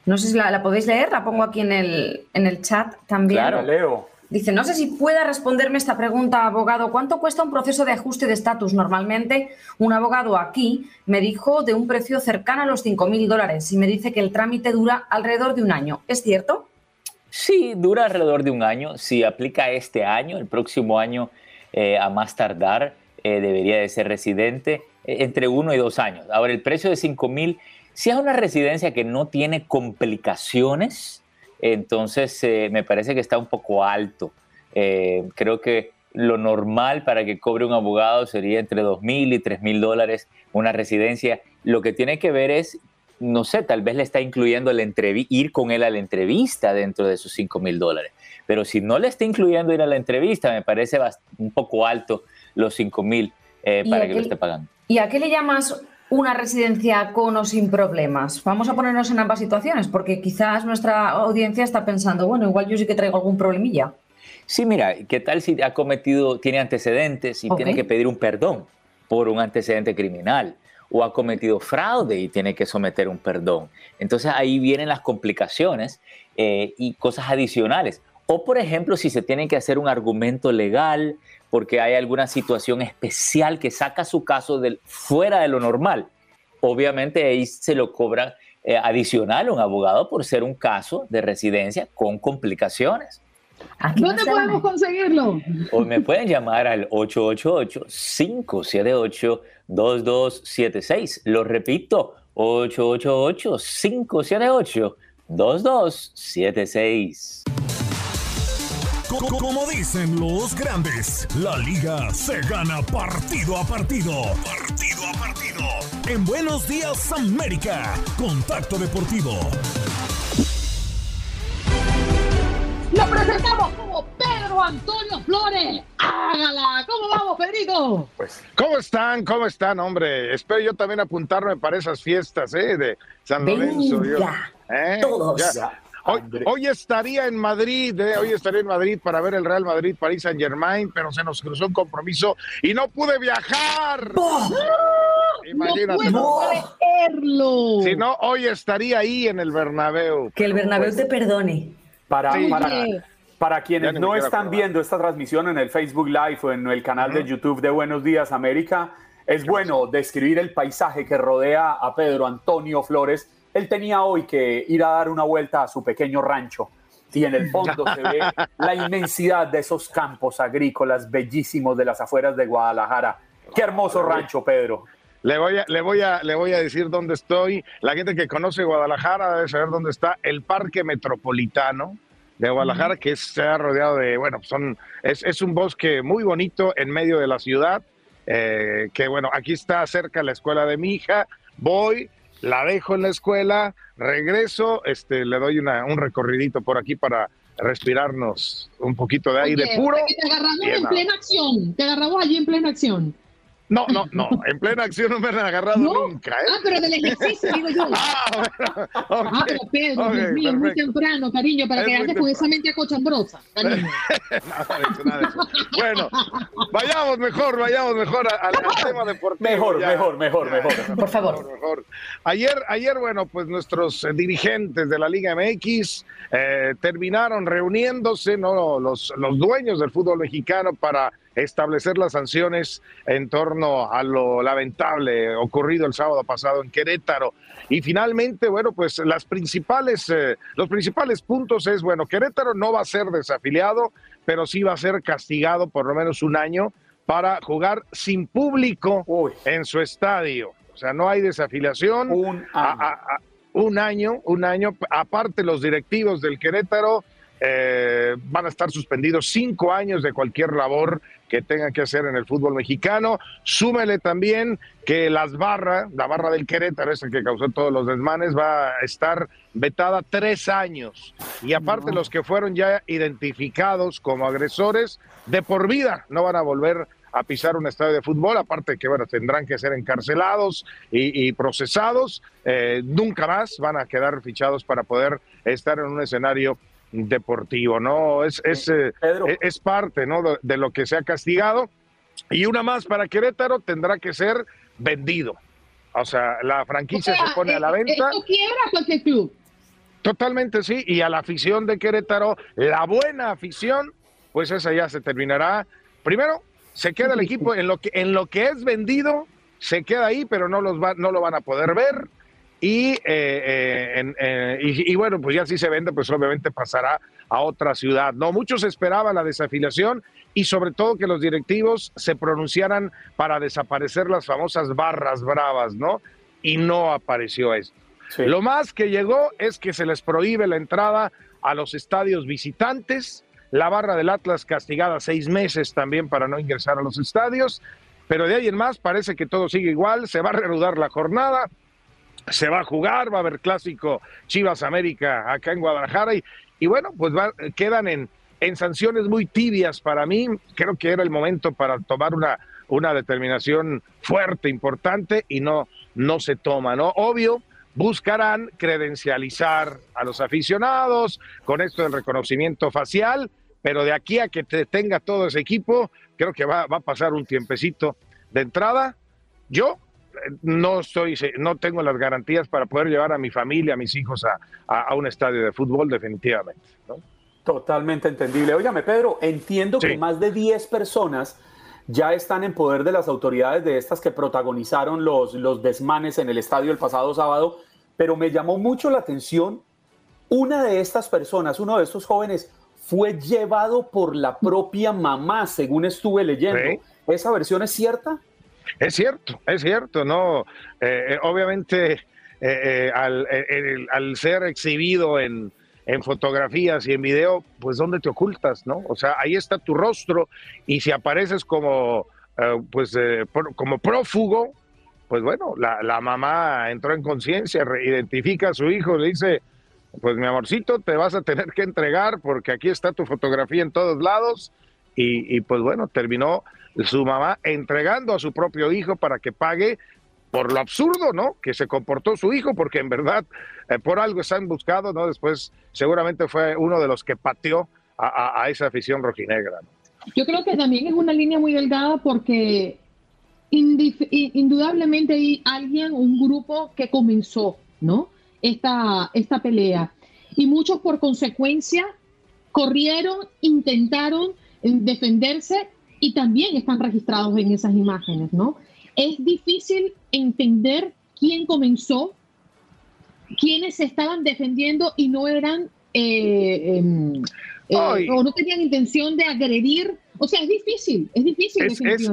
No sé si la, podéis leer, la pongo aquí en el, en el chat también. Claro, leo. Dice, no sé si pueda responderme esta pregunta, abogado. ¿Cuánto cuesta un proceso de ajuste de estatus? Normalmente, un abogado aquí me dijo de un precio cercano a los 5.000 dólares y me dice que el trámite dura alrededor de un año. ¿Es cierto? Sí, dura alrededor de un año. Si aplica este año, el próximo año eh, a más tardar, eh, debería de ser residente eh, entre uno y dos años. Ahora, el precio de 5 mil, si es una residencia que no tiene complicaciones, entonces me parece que está un poco alto. creo que lo normal para que cobre un abogado sería entre 2 mil y 3 mil dólares una residencia. Lo que tiene que ver es no sé, tal vez le está incluyendo ir con él a la entrevista dentro de sus 5 mil dólares. Pero si no le está incluyendo ir a la entrevista, me parece un poco alto los 5 mil eh, para que lo esté pagando. ¿Y a qué le llamas una residencia con o sin problemas? Vamos a ponernos en ambas situaciones, porque quizás nuestra audiencia está pensando, bueno, igual yo sí que traigo algún problemilla. Sí, mira, ¿qué tal si ha cometido, tiene antecedentes y tiene que pedir un perdón por un antecedente criminal? o ha cometido fraude y tiene que someter un perdón. Entonces ahí vienen las complicaciones eh, y cosas adicionales. O por ejemplo, si se tiene que hacer un argumento legal porque hay alguna situación especial que saca su caso del, fuera de lo normal. Obviamente ahí se lo cobra eh, adicional a un abogado por ser un caso de residencia con complicaciones. ¿Dónde podemos conseguirlo? O me pueden llamar al 888-578-2276. Lo repito, 888-578-2276. Como dicen los grandes, la liga se gana partido a partido. Partido a partido. En Buenos Días América, Contacto Deportivo. Lo presentamos como Pedro Antonio Flores. ¡Hágala! ¿Cómo vamos, Pedrito? Pues, ¿cómo están? ¿Cómo están, hombre? Espero yo también apuntarme para esas fiestas, ¿eh? De San Lorenzo. ¿eh? todos. Hoy, estaría en Madrid, ¿eh? hoy estaría en Madrid para ver el Real Madrid París Saint Germain, pero se nos cruzó un compromiso y no pude viajar. Imagínate. No puedo Si no, hoy estaría ahí en el Bernabéu. Que el Bernabéu pues te perdone. Para, para, quienes no están viendo esta transmisión en el Facebook Live o en el canal de YouTube de Buenos Días América, es bueno describir el paisaje que rodea a Pedro Antonio Flores. Él tenía hoy que ir a dar una vuelta a su pequeño rancho y en el fondo se ve la inmensidad de esos campos agrícolas bellísimos de las afueras de Guadalajara. Qué hermoso rancho, Pedro. Le voy, a, le, voy a, le voy a decir dónde estoy. La gente que conoce Guadalajara debe saber dónde está el Parque Metropolitano de Guadalajara, que se ha rodeado de, bueno, son, es, es, un bosque muy bonito en medio de la ciudad, eh, que bueno, aquí está cerca la escuela de mi hija, voy, la dejo en la escuela, regreso, este, le doy una, un recorridito por aquí para respirarnos un poquito de aire puro. Te agarramos en plena acción, te agarramos allí en plena acción. No, no, no. En plena acción no me han agarrado nunca. ¿eh? Ah, pero del ejercicio, digo yo. Ah, bueno, ah pero Pedro, Dios mío, muy temprano, cariño, para que andes con esa mente acochambrosa. nada de eso, nada de eso. Bueno, vayamos mejor, vayamos mejor al, tema deportivo. Mejor, mejor, mejor, mejor. Por favor. Mejor, Ayer, ayer, bueno, pues nuestros dirigentes de la Liga MX eh, terminaron reuniéndose, ¿no? Los, los dueños del fútbol mexicano para establecer las sanciones en torno a lo lamentable ocurrido el sábado pasado en Querétaro. Y finalmente, bueno, pues las principales, eh, los principales puntos es, bueno, Querétaro no va a ser desafiliado, pero sí va a ser castigado por lo menos un año para jugar sin público en su estadio. O sea, no hay desafiliación. Un año. un año, un año. Aparte, los directivos del Querétaro eh, van a estar suspendidos cinco años de cualquier labor que tengan que hacer en el fútbol mexicano. Súmele también que las barras, la barra del Querétaro, esa que causó todos los desmanes, va a estar vetada tres años. Y aparte los que fueron ya identificados como agresores, de por vida no van a volver a pisar un estadio de fútbol, aparte que bueno, tendrán que ser encarcelados y, procesados, eh, nunca más van a quedar fichados para poder estar en un escenario deportivo, ¿no? Es, es, eh, es parte, ¿no? De, lo que se ha castigado. Y una más para Querétaro tendrá que ser vendido. O sea, la franquicia se pone a la eh, venta. club? Totalmente sí. Y a la afición de Querétaro, la buena afición, pues esa ya se terminará. Primero, se queda el equipo en lo que, en lo que es vendido, se queda ahí, pero no, los va, no lo van a poder ver. Y, eh, eh, eh, y, bueno, pues ya si se vende, pues obviamente pasará a otra ciudad. No, muchos esperaban la desafiliación y sobre todo que los directivos se pronunciaran para desaparecer las famosas barras bravas, ¿no? Y no apareció esto. Lo más que llegó es que se les prohíbe la entrada a los estadios visitantes, la barra del Atlas castigada seis meses también para no ingresar a los estadios, pero de ahí en más parece que todo sigue igual, se va a reanudar la jornada, se va a jugar, va a haber clásico Chivas América acá en Guadalajara y, bueno, pues quedan en, en sanciones muy tibias para mí. Creo que era el momento para tomar una, una determinación fuerte, importante y no, no se toma, ¿no? Obvio, buscarán credencializar a los aficionados con esto del reconocimiento facial, pero de aquí a que te tenga todo ese equipo, creo que va, va a pasar un tiempecito de entrada. Yo no estoy, no tengo las garantías para poder llevar a mi familia, a mis hijos a, un estadio de fútbol, definitivamente. Totalmente entendible. Óigame, Pedro, entiendo que más de 10 personas ya están en poder de las autoridades de estas que protagonizaron los, los desmanes en el estadio el pasado sábado, pero me llamó mucho la atención una de estas personas, uno de estos jóvenes, fue llevado por la propia mamá, según estuve leyendo. ¿Esa versión es cierta? Es cierto, es cierto, ¿no? Eh, eh, obviamente, eh, al, al, ser exhibido en, en fotografías y en video, pues ¿dónde te ocultas, no? O sea, ahí está tu rostro y si apareces como, pues, como prófugo, pues bueno, la, la mamá entró en conciencia, identifica a su hijo, le dice, pues mi amorcito, te vas a tener que entregar porque aquí está tu fotografía en todos lados y, y pues bueno, terminó su mamá entregando a su propio hijo para que pague por lo absurdo, ¿no? Que se comportó su hijo, porque en verdad eh, por algo se han buscado, ¿no? Después seguramente fue uno de los que pateó a, esa afición rojinegra. Yo creo que también es una línea muy delgada porque indudablemente hay alguien, un grupo que comenzó, ¿no? Esta, esta pelea. Y muchos por consecuencia corrieron, intentaron eh, defenderse y también están registrados en esas imágenes, ¿no? Es difícil entender quién comenzó, quiénes se estaban defendiendo y no eran eh, em, eh, o no tenían intención de agredir. O sea, es difícil, es difícil.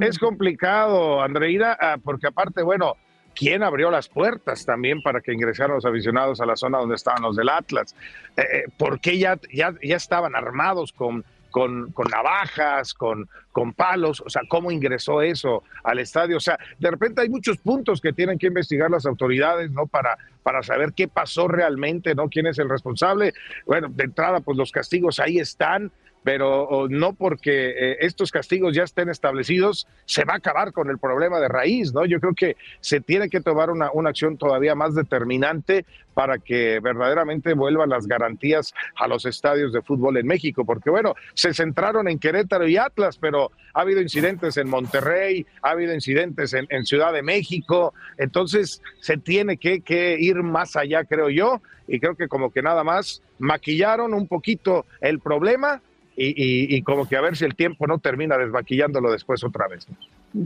Es, complicado, Andreida, ah, porque aparte, bueno, ¿quién abrió las puertas también para que ingresaran los aficionados a la zona donde estaban los del Atlas? Eh, ¿Por qué ya, ya, ya estaban armados con con, navajas, con, con palos, o sea, cómo ingresó eso al estadio, o sea, de repente hay muchos puntos que tienen que investigar las autoridades, ¿no? Para, para saber qué pasó realmente, ¿no? ¿Quién es el responsable? Bueno, de entrada, pues los castigos ahí están, pero no porque eh, estos castigos ya estén establecidos, se va a acabar con el problema de raíz, ¿no? Yo creo que se tiene que tomar una, una acción todavía más determinante para que verdaderamente vuelvan las garantías a los estadios de fútbol en México, porque bueno, se centraron en Querétaro y Atlas, pero ha habido incidentes en Monterrey, ha habido incidentes en, Ciudad de México, entonces se tiene que ir más allá, creo yo, y creo que como que nada más maquillaron un poquito el problema y, como que a ver si el tiempo no termina desvaquillándolo después otra vez.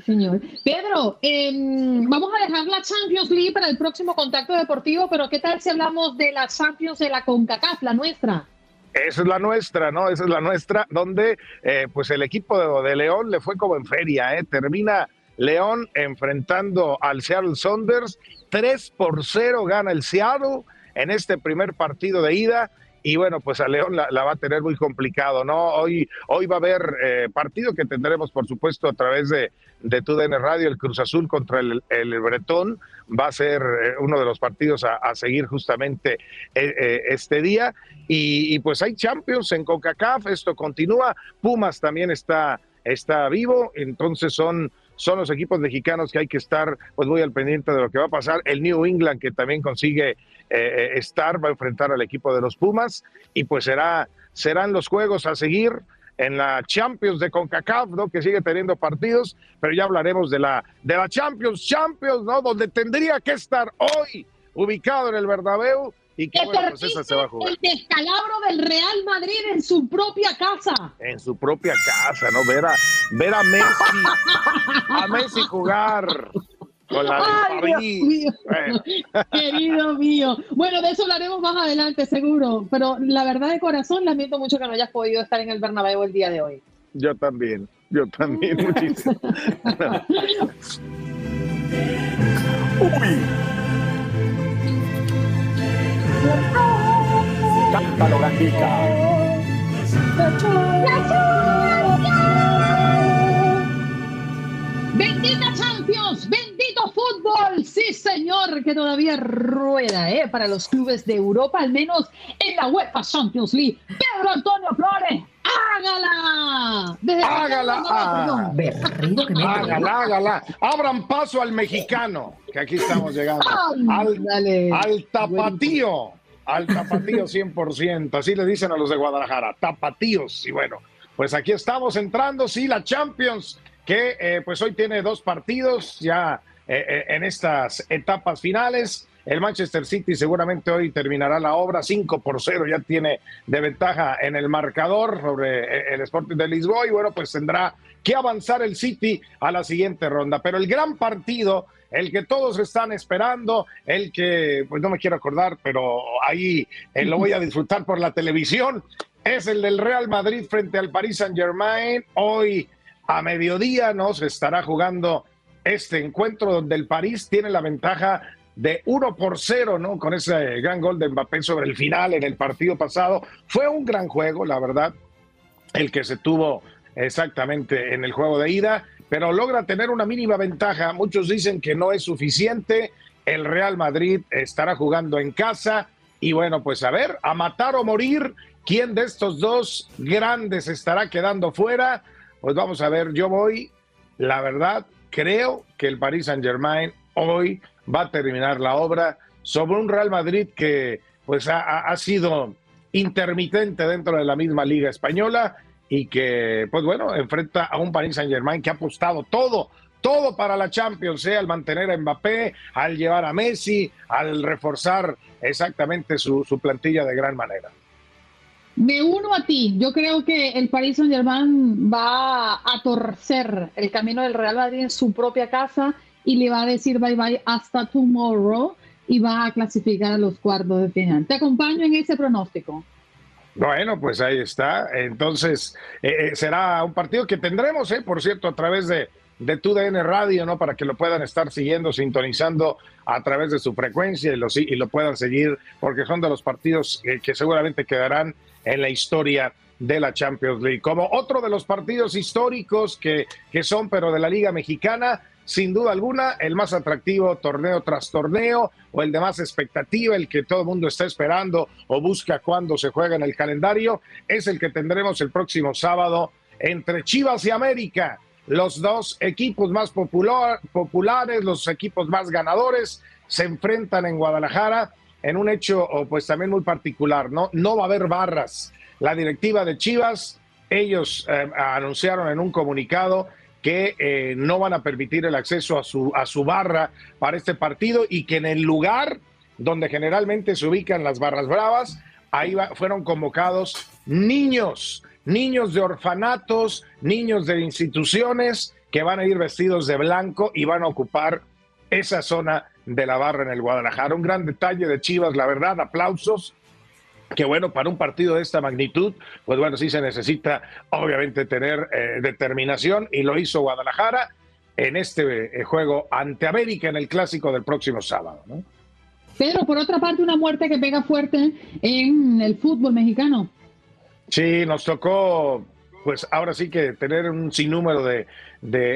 señor. Pedro, em, vamos a dejar la Champions League para el próximo contacto deportivo, pero ¿qué tal si hablamos de la Champions de la CONCACAF, la nuestra? Esa es la nuestra, ¿no? Esa es la nuestra, donde eh, pues el equipo de, León le fue como en feria, ¿eh? Termina León enfrentando al Seattle Saunders, 3 por 0 gana el Seattle en este primer partido de ida y bueno, pues a León la, va a tener muy complicado, ¿no? Hoy, hoy va a haber eh, partido que tendremos, por supuesto, a través de, de TUDN Radio, el Cruz Azul contra el, el Bretón, va a ser eh, uno de los partidos a, seguir justamente eh, este día. Y, pues hay Champions en CONCACAF, esto continúa, Pumas también está, está vivo, entonces son son los equipos mexicanos que hay que estar pues muy al pendiente de lo que va a pasar. El New England que también consigue eh, estar, va a enfrentar al equipo de los Pumas y pues será, serán los juegos a seguir en la Champions de CONCACAF, ¿no? Que sigue teniendo partidos, pero ya hablaremos de la, de la Champions, Champions, ¿no? Donde tendría que estar hoy ubicado en el Bernabéu y que bueno, pues esa se va a jugar. El descalabro del Real Madrid en su propia casa. En su propia casa, ¿no? Ver a, ver a Messi, a Messi jugar. Querido mío. Bueno, de eso hablaremos más adelante, seguro. Pero la verdad de corazón, lamento mucho que no hayas podido estar en el Bernabéu el día de hoy. Yo también, yo también, muchísimo. Uy. Cántalo, Gatica. Bendita Champions, bendito fútbol, sí señor, que todavía rueda ¿eh? para los clubes de Europa, al menos en la UEFA Champions League. Pedro Antonio Flores, hágala. hágala. Ah. hágala, hágala. Abran paso al mexicano, que aquí estamos llegando. al, al tapatío, al tapatío 100%, así le dicen a los de Guadalajara, tapatíos. Y bueno, pues aquí estamos entrando, sí, la Champions que eh, pues hoy tiene dos partidos ya en estas etapas finales. El Manchester City seguramente hoy terminará la obra 5 por 0, ya tiene de ventaja en el marcador sobre el Sporting de Lisboa y bueno, pues tendrá que avanzar el City a la siguiente ronda. Pero el gran partido, el que todos están esperando, el que, pues no me quiero acordar, pero ahí lo voy a disfrutar por la televisión, es el del Real Madrid frente al Paris Saint Germain. Hoy a mediodía ¿no? se estará jugando este encuentro donde el París tiene la ventaja de 1 por 0, ¿no? Con ese gran gol de Mbappé sobre el final en el partido pasado. Fue un gran juego, la verdad, el que se tuvo exactamente en el juego de ida, pero logra tener una mínima ventaja. Muchos dicen que no es suficiente. El Real Madrid estará jugando en casa y bueno, pues a ver, a matar o morir, ¿quién de estos dos grandes estará quedando fuera? Pues vamos a ver, yo voy, la verdad, creo que el Paris Saint Germain hoy va a terminar la obra sobre un Real Madrid que pues ha, sido intermitente dentro de la misma liga española y que pues bueno, enfrenta a un Paris Saint Germain que ha apostado todo, todo para la Champions, ¿eh? al mantener a Mbappé, al llevar a Messi, al reforzar exactamente su plantilla de gran manera. Me uno a ti. Yo creo que el Paris Saint Germain va a torcer el camino del Real Madrid en su propia casa y le va a decir bye bye hasta tomorrow y va a clasificar a los cuartos de final. Te acompaño en ese pronóstico. Bueno, pues ahí está. Entonces, eh, eh, será un partido que tendremos, eh, por cierto, a través de, de TUDN Radio, ¿no? Para que lo puedan estar siguiendo, sintonizando a través de su frecuencia y lo, y lo puedan seguir, porque son de los partidos que seguramente quedarán en la historia de la Champions League. Como otro de los partidos históricos que, que son, pero de la Liga Mexicana, sin duda alguna, el más atractivo torneo tras torneo o el de más expectativa, el que todo el mundo está esperando o busca cuando se juega en el calendario, es el que tendremos el próximo sábado entre Chivas y América. Los dos equipos más populares, los equipos más ganadores, se enfrentan en Guadalajara en un hecho pues también muy particular, ¿no? No va a haber barras la directiva de Chivas, ellos eh, anunciaron en un comunicado que eh, no van a permitir el acceso a su, a su barra para este partido y que en el lugar donde generalmente se ubican las barras bravas, ahí fueron convocados niños, niños de orfanatos, niños de instituciones que van a ir vestidos de blanco y van a ocupar esa zona de la barra en el Guadalajara. Un gran detalle de Chivas, la verdad, aplausos que bueno, para un partido de esta magnitud, pues bueno, sí se necesita obviamente tener eh, determinación y lo hizo Guadalajara en este eh, juego ante América en el clásico del próximo sábado. ¿no? Pedro, por otra parte, una muerte que pega fuerte en el fútbol mexicano. Sí, nos tocó pues ahora sí que tener un sinnúmero de,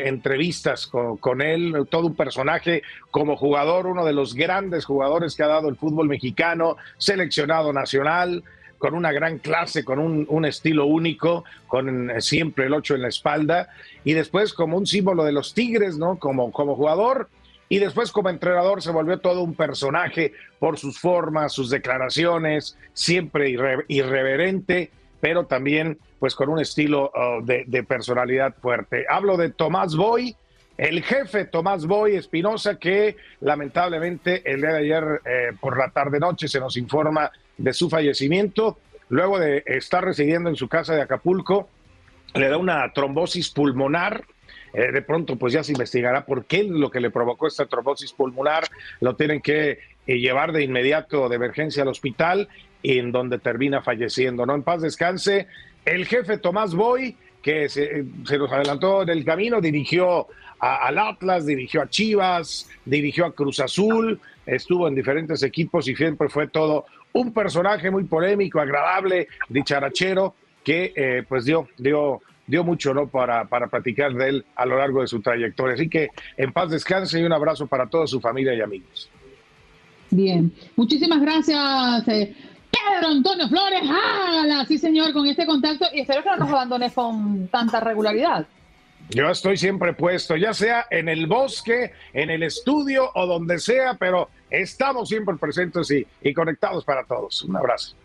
entrevistas con, él, todo un personaje como jugador, uno de los grandes jugadores que ha dado el fútbol mexicano, seleccionado nacional, con una gran clase, con un, estilo único, con siempre el ocho en la espalda, y después como un símbolo de los Tigres, ¿no? Como jugador. Y después como entrenador se volvió todo un personaje por sus formas, sus declaraciones, siempre irreverente pero también pues con un estilo uh, de, personalidad fuerte. Hablo de Tomás Boy, el jefe Tomás Boy Espinosa, que lamentablemente el día de ayer eh, por la tarde-noche se nos informa de su fallecimiento, luego de estar residiendo en su casa de Acapulco, le da una trombosis pulmonar, eh, de pronto pues ya se investigará por qué lo que le provocó esta trombosis pulmonar, lo tienen que eh, llevar de inmediato de emergencia al hospital en donde termina falleciendo. ¿no? En paz descanse el jefe Tomás Boy, que se, nos adelantó en el camino, dirigió al Atlas, dirigió a Chivas, dirigió a Cruz Azul, estuvo en diferentes equipos y siempre fue todo un personaje muy polémico, agradable, dicharachero, que eh, pues dio, dio, dio mucho ¿no? para, para platicar de él a lo largo de su trayectoria. Así que en paz descanse y un abrazo para toda su familia y amigos. Bien, muchísimas gracias. Eh, Pedro Antonio Flores, hágala, sí señor, con este contacto y espero que no nos abandones con tanta regularidad. Yo estoy siempre puesto, ya sea en el bosque, en el estudio o donde sea, pero estamos siempre presentes y, conectados para todos. Un abrazo.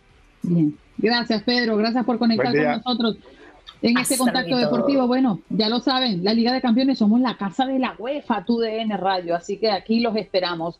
Bien, gracias Pedro, gracias por conectar con nosotros en este contacto deportivo. Bueno, ya lo saben, la Liga de Campeones somos la casa de la UEFA, tu DN Radio, así que aquí los esperamos.